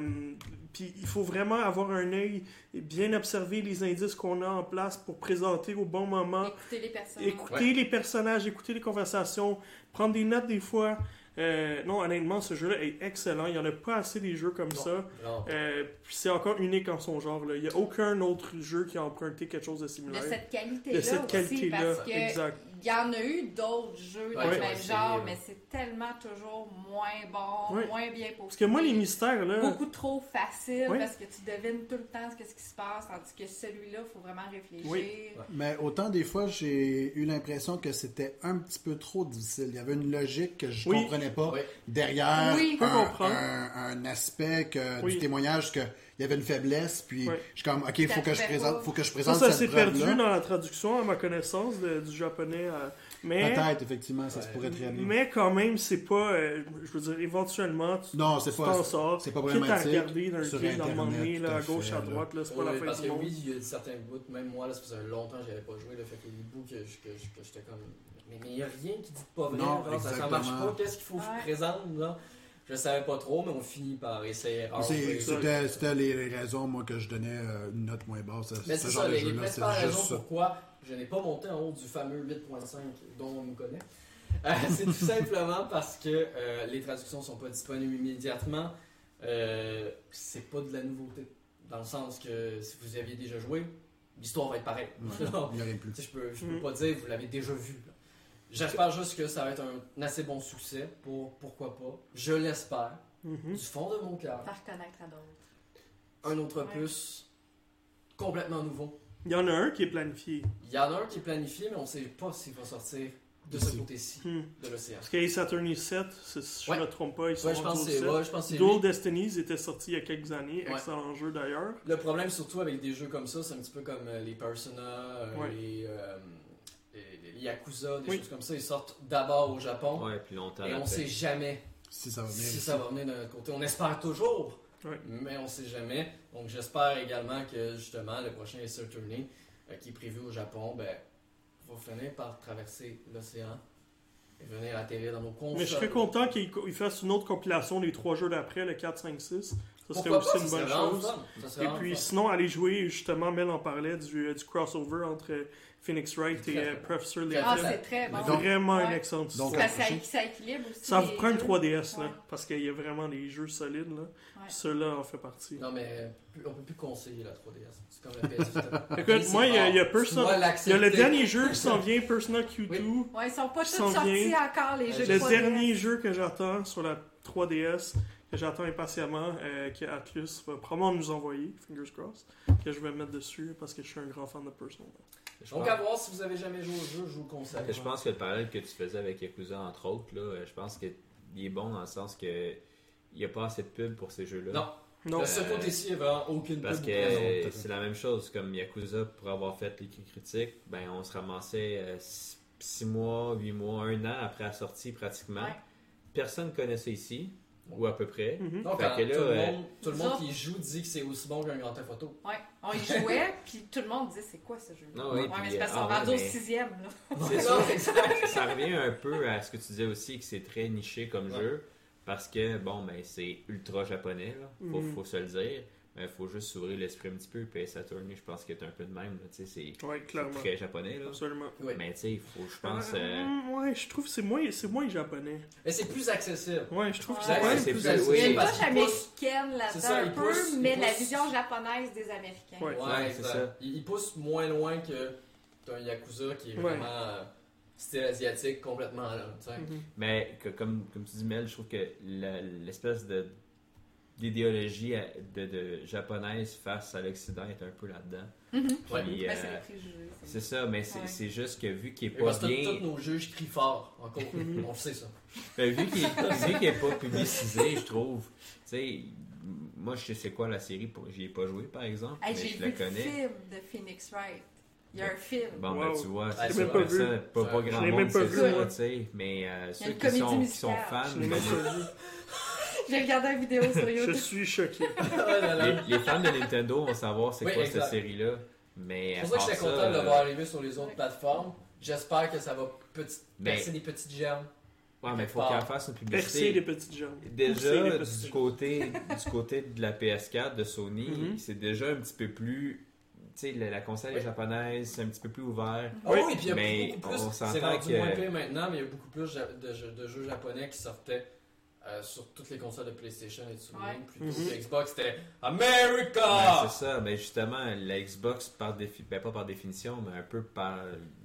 puis il faut vraiment avoir un œil et bien observer les indices qu'on a en place pour présenter au bon moment. Écouter les personnes. Écouter les personnages, écouter les conversations, prendre des notes des fois. Euh, non, honnêtement, ce jeu-là est excellent. Il n'y en a pas assez des jeux comme Non, ça. non. Euh, puis c'est encore unique en son genre. là. Il n'y a aucun autre jeu qui a emprunté quelque chose de de similaire. cette qualité-là De cette aussi, qualité-là, parce que exact. Il y en a eu d'autres jeux ouais, même genre, mais c'est tellement toujours moins bon, Ouais. moins bien posé. Parce que moi, les mystères, là. Beaucoup trop facile Ouais. parce que tu devines tout le temps ce, qu'est-ce qui se passe, tandis que celui-là, il faut vraiment réfléchir. Oui. Mais autant des fois, j'ai eu l'impression que c'était un petit peu trop difficile. Il y avait une logique que je Oui. comprenais pas Oui. derrière Oui. Un, comprendre. un- un aspect que, Oui. du témoignage que il y avait une faiblesse. Puis Oui. je suis comme, ok, faut que je t'arrivais présente, pas. faut que je Ça, présente ça s'est cette perdu dans la traduction, à ma connaissance, de- du japonais. à- Mais, Peut-être, effectivement, ça se Ouais. pourrait très bien. mais quand même, c'est pas. euh, je veux dire, éventuellement, tu Non, c'est tu pas. t'en sors. c'est pas Quitte à regarder d'un clic dans le moment là, à gauche, fait, à droite, là, c'est pas Oui, la fin parce du que monde. oui, il y a certains bouts, même moi, là, ça faisait longtemps que j'avais pas joué, là, fait que les bouts que, j'étais comme. Mais il n'y a rien qui dit pas vrai, Non, genre, ça, ça marche pas, qu'est-ce qu'il faut que Ouais. je présente, là Je savais pas trop, mais on finit par essayer. C'était les raisons, moi, que je donnais euh, une note moins basse. à Mais ce genre ça, de les, principales raisons ça. pourquoi je n'ai pas monté en haut du fameux 8.5 dont on nous connaît. Euh, c'est tout simplement parce que euh, les traductions sont pas disponibles immédiatement. Euh, c'est pas de la nouveauté. Dans le sens que si vous y aviez déjà joué, l'histoire va être pareille. Il a rien plus. Je peux, je peux pas dire que vous l'avez déjà vu. là. J'espère juste que ça va être un assez bon succès pour pourquoi pas. Je l'espère. Mhm. Du fond de mon cœur. Faire connaître à d'autres. Un autre Ouais. opus complètement nouveau. Il y en a un qui est planifié. Il y en a un qui est planifié, mais on sait pas s'il va sortir de ce côté-ci Hmm. de l'océan. Parce qu'il y a Saturn 7, si je Ouais. me trompe pas, ils sont Ouais, je pense rendus que au c'est 7. ouais, je pense que c'est Dual lui. Destinies était sorti il y a quelques années, Ouais. excellent jeu d'ailleurs. Le problème surtout avec des jeux comme ça, c'est un petit peu comme euh, les Persona, euh, Ouais. les, euh, Yakuza, des Oui. choses comme ça. Ils sortent d'abord au Japon Ouais, puis longtemps. et on après. sait jamais Si ça va venir. si ici. ça va venir de notre côté. On espère toujours, mais on sait jamais. Donc j'espère également que justement le prochain Acer Tourney euh, qui est prévu au Japon, ben, va finir par traverser l'océan et venir atterrir dans nos consoles. Mais je serais content qu'il il fasse une autre compilation des trois jeux d'après, le 4, 5, 6. Ça serait Pourquoi aussi pas, une bonne chose. Et puis fun. sinon, aller jouer, justement, Mel en parlait, du, euh, du crossover entre Phoenix Wright et euh. Professor Très Ah, Layton. c'est très bon. Donc- Vraiment une Ouais. excellente histoire. Donc, Parce que ça, équilibre aussi. Ça vous prend une deux. 3DS, là, parce qu'il y a vraiment des jeux solides, là. Ouais. Ceux-là en fait partie. Non, mais on peut plus conseiller la 3DS. C'est comme la PS. Écoute, moi, il y a- y. Persona- Il y a le dernier jeu qui s'en vient, Persona Q2. Oui. Ouais, ils sont pas tous sortis vient. encore, les jeux Le de 3DS. dernier jeu que j'attends sur la 3DS, que j'attends impatiemment, euh, que Atlus va probablement nous envoyer, fingers crossed, que je vais mettre dessus parce que je suis un grand fan de Persona. Je Donc, pense- à voir si vous avez jamais joué au jeu, je vous le conseille. Je pense que le parallèle que tu faisais avec Yakuza, entre autres, là, euh, je pense qu'il est bon dans le sens que il n'y a pas assez de pub pour ces jeux-là. Non. Non, ce Euh, côté-ci, il n'y a vraiment aucune Parce pub que euh, c'est la même chose, comme Yakuza, pour avoir fait les critiques, ben, on se ramassait 6 mois, 8 mois, 1 an après la sortie pratiquement. Ouais. Personne ne connaissait ici, ou à peu près. Mhm. Donc, Fait que là, tout, le euh, monde, tout le Nous monde autres- qui joue dit que c'est aussi bon qu'un grand Auto. Ouais, on y jouait, puis tout le monde disait c'est quoi ce jeu? Non, oui, ouais, puis, mais c'est parce ah sont ouais, rendus au sixième, là. C'est ça. ça revient un peu à ce que tu disais aussi, que c'est très niché comme Ouais. jeu, parce que, bon, ben, c'est ultra japonais, là. Faut, Mhm. faut se le dire. Mais faut juste s'ouvrir l'esprit un petit peu. Puis Saturn, je pense qu'il est un peu de même, là. Tu sais, c'est Ouais, très japonais, là. Absolument. Mais tu sais, il faut, je pense. Euh, euh, ouais, je trouve que c'est moins, c'est moins japonais. Mais c'est plus accessible. Ouais, je trouve que Ouais. c'est plus plus accessible. Il y a une qu'il américaine C'est là-dedans ça, un il peu, pousse- il mais la vision japonaise des Américains. Ouais. C'est ça. Il, il pousse moins loin que d'un Yakuza qui est Ouais. vraiment euh, style asiatique complètement là. tu sais. Mhm. Mais que, comme, comme tu dis, Mel, je trouve que la- l'espèce de d'idéologie à- de, de japonaise face à l'Occident est un peu là-dedans. Mhm. Ouais. Puis, Ben, euh, c'est ça. ça, mais c'est Ouais. juste que vu qu'il n'est Et pas bien. tous nos juges crient fort encore. On le sait ça. Ben, vu qu'il vu qu'il est pas publicisé, je trouve. Tu sais, moi, je sais c'est quoi la série, pour- j'y ai pas joué par exemple, Hey, mais J'ai je vu la le connais. film de Phoenix Wright. Il y a un film. Bon, Wow. ben, tu vois, c'est l'ai pas pas ça. vu. Pas, pas grand monde, c'est vu, ça, tu sais. Mais euh, ceux qui sont, qui sont fans, Je ben. J'ai regardé la vidéo sur Je YouTube. suis choqué. Oh là là. les, les fans de Nintendo vont savoir c'est Oui, quoi exact. cette série-là. Mais C'est pour ça que j'étais content de euh, voir arriver sur les autres plateformes. J'espère que ça va petit, Mais- percer des petites germes. Ouais, mais il faut qu'elle fasse une Percer les publicité. petites jambes. Déjà, les petites du jambes. côté, du côté de la PS4 de Sony, Mhm. c'est déjà un petit peu plus. Tu sais, la, la console Oui. japonaise, c'est un petit peu plus ouvert. Ah Oui, oui, puis il y a mais beaucoup plus. on s'entend C'est rendu que- moins pire maintenant, mais il y a beaucoup plus de jeux, de jeux japonais qui sortaient euh, sur toutes les consoles de PlayStation et de Sony. Ouais. Plutôt que Xbox, c'était Ben, America! c'est ça, ben justement, la Xbox, par défi... ben, pas par définition, mais un peu par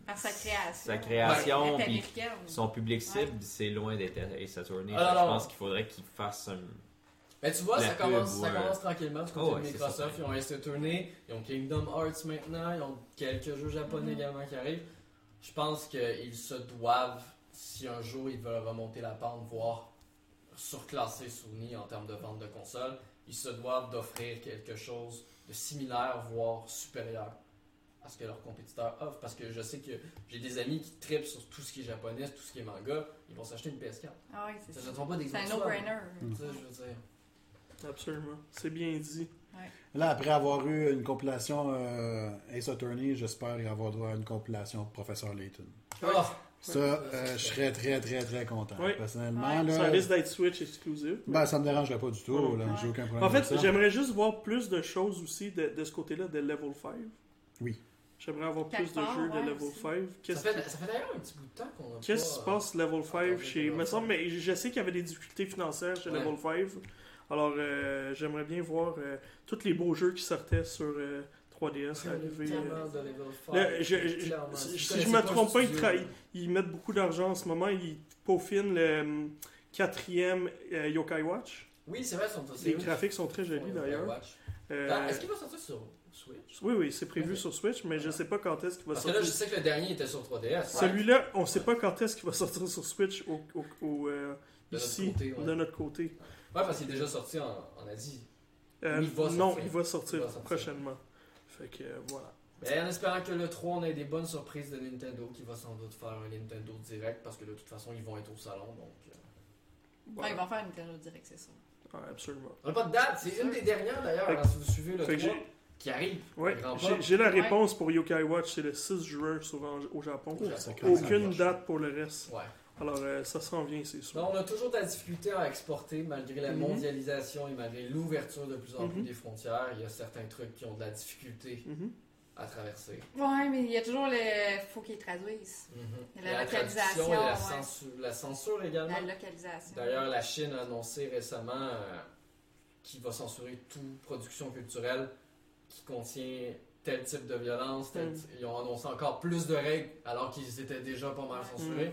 Par sa création. sa création, puis son public cible, c'est loin d'être Ace Attorney. Ah. Je pense qu'il faudrait qu'il fasse un. Mais tu vois, ça commence, ça tranquillement du côté Oh, ouais, de Microsoft. Ils ont Ace Attorney, ils ont Kingdom Hearts maintenant, ils ont quelques jeux japonais Mhm. également qui arrivent. Je pense qu'ils se doivent, si un jour ils veulent remonter la pente, voire surclasser Sony en termes de vente de consoles, ils se doivent d'offrir quelque chose de similaire, voire supérieur à ce que leurs compétiteurs offrent. Parce que je sais que j'ai des amis qui tripent sur tout ce qui est japonais, tout ce qui est manga, ils vont s'acheter une PS4. Ah oui, c'est Ça ça. ne pas des C'est un no-brainer. Ça, je veux dire. Absolument. C'est bien dit. Là, après avoir eu une compilation euh, Ace Attorney, j'espère avoir droit à une compilation Professeur Layton. Oh! Ça, euh, je serais très, très, très content. Oui. Personnellement, là, Ça risque d'être Switch exclusive. ben, ça me dérangerait pas du tout. Oh. là, aucun problème En fait, j'aimerais juste voir plus de choses aussi de, de ce côté-là de Level 5. Oui. J'aimerais avoir plus de jeux de Level aussi. 5. Ça fait, ça fait d'ailleurs un petit bout de temps qu'on a qu'est-ce qui se pas, passe Level 5 entendu chez. Level Me semble, 5. mais je sais qu'il y avait des difficultés financières chez Ouais. Level 5. Alors, euh, j'aimerais bien voir euh, tous les beaux jeux qui sortaient sur euh, 3DS euh, arriver. tellement euh. je- je- si- je me trompe le pas, ils, mettent beaucoup d'argent en ce moment. Ils peaufinent le hum, quatrième euh, Yokai Watch. Oui, c'est vrai, ils sont Les graphiques sont très jolis d'ailleurs. Euh, Ah, Est-ce qu'il va sortir sur Switch? Oui, oui, c'est prévu sur Switch, mais je sais pas quand est-ce qu'il va Parce que sortir. là, je sais que le dernier était sur 3DS. Celui-là, on sait pas quand est-ce qu'il va sortir sur Switch au, au- au, euh, De notre ici, côté, ouais. de notre côté. Ouais, parce qu'il est déjà sorti en, en Asie. Euh, il non, sortir. il va sortir Il va sortir. prochainement. Fait que euh, voilà. En espérant que le 3, on ait des bonnes surprises de Nintendo qui va sans doute faire un Nintendo direct parce que de toute façon, ils vont être au salon. Donc, euh. Ouais, ils vont faire une Nintendo Direct, c'est ça. Ah, absolument. On n'a pas de date, c'est une des dernières d'ailleurs, que- hein, si vous suivez le fait que 3 j'ai- qui arrive. Ouais, j'ai- la Ouais. réponse pour Yokai Watch, c'est le 6 juin sur, en- au Japon. Au Japon. Aucune date pour le reste. Ouais. Alors, euh, ça s'en vient, c'est sûr. Non, on a toujours de la difficulté à exporter malgré la Mhm. mondialisation et malgré l'ouverture de plus en plus Mhm. des frontières. Il y a certains trucs qui ont de la difficulté Mhm. à traverser. Ouais, mais il y a toujours le. Faut qu'ils traduisent. Et la Et localisation, traduction et la, ouais. censure, la censure également. La localisation. D'ailleurs, la Chine a annoncé récemment euh, qu'il va censurer toute production culturelle qui contient tel type de violence. tel Mm. Ils ont annoncé encore plus de règles alors qu'ils étaient déjà pas mal censurés.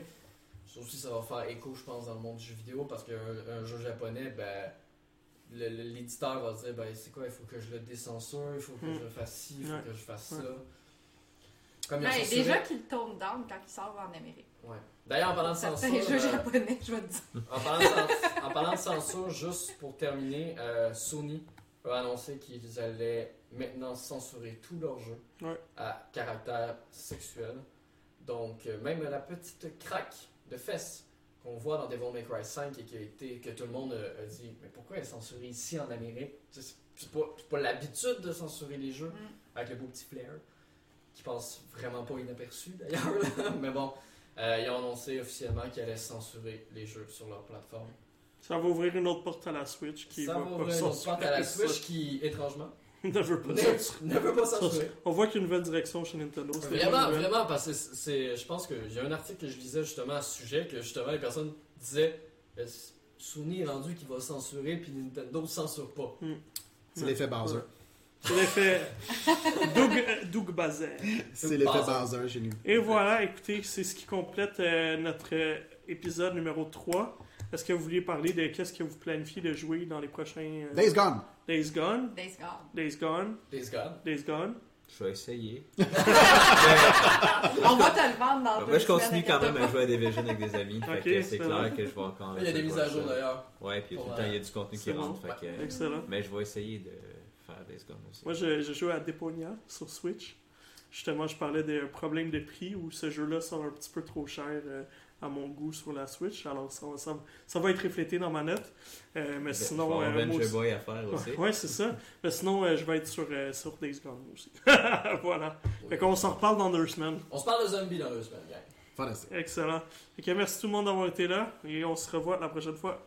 Ça aussi, ça va faire écho, je pense, dans le monde du jeu vidéo parce qu'un un jeu japonais, ben, l'éditeur va se dire ben, c'est quoi, il faut que je le décensure, il faut que je fasse ci, il faut Ouais. que je fasse Ouais. ça. Comme Ouais, censuré- déjà qu'ils le tournent down quand il sort en Amérique. Ouais. D'ailleurs, en parlant de censure. jeux euh, japonais, je vais te dire. en, parlant de cens- en parlant de censure, juste pour terminer, euh, Sony a annoncé qu'ils allaient maintenant censurer tous leurs jeux Ouais. à caractère sexuel. Donc, euh, même la petite craque de fesses qu'on voit dans Devil May Cry 5 et qui a été, que tout le monde a dit Mais pourquoi elle est censurée ici en Amérique? C'est pas, c'est pas l'habitude de censurer les jeux Mm. avec le beau petit flair qui passe vraiment pas inaperçu d'ailleurs. Mais bon, euh, ils ont annoncé officiellement qu'ils allaient censurer les jeux sur leur plateforme. Ça va ouvrir une autre porte à la Switch qui ça va ouvrir une autre porte à la. Switch qui, étrangement, ne veut pas ne, censurer. ne veut pas censurer. On voit qu'il y a une nouvelle direction chez Nintendo. c'est Vraiment, vraiment, parce que c'est- je pense qu'il y a un article que je lisais justement à ce sujet, que justement les personnes disaient euh, Sony est rendu qu'il va censurer, puis Nintendo ne censure pas. C'est l'effet Bowser. C'est l'effet Doug, Doug Bazer. C'est l'effet Bowser. Bowser chez nous. Et voilà, écoutez, c'est ce qui complète euh, notre euh, épisode numéro 3. Est-ce que vous vouliez parler de qu'est-ce que vous planifiez de jouer dans les prochains euh, Days Gone. Days Gone, Days Gone. Days Gone, Days Gone. Days Gone? Je vais essayer. On va te le vendre dans deux Moi, je continue quand même à jouer à Division avec des amis. Ok, fait que c'est clair que je vais encore. Il y a des mises à jour d'ailleurs. Ouais, puis tout le temps, il y euh, a du contenu qui rentre. bon. fait que- Excellent. Mais je vais essayer de faire Days Gone aussi. Moi, je, je joue à Deponia sur Switch. justement, je parlais des problèmes de prix où ce jeu-là sort un petit peu trop cher euh, à mon goût sur la Switch. Alors, ça, va- ça va- ça va être reflété dans ma note. Euh, mais sinon. Ben, Je vais avoir euh, moi aussi- Boy à faire aussi. Ouais, c'est ça. Mais sinon, euh, je vais être sur, euh, sur Days Gone aussi. voilà. Fait qu'on s'en reparle dans deux semaines. On se parle de zombies dans deux semaines, gang. Fantastique. Excellent. Fait que merci tout le monde d'avoir été là et on se revoit la prochaine fois.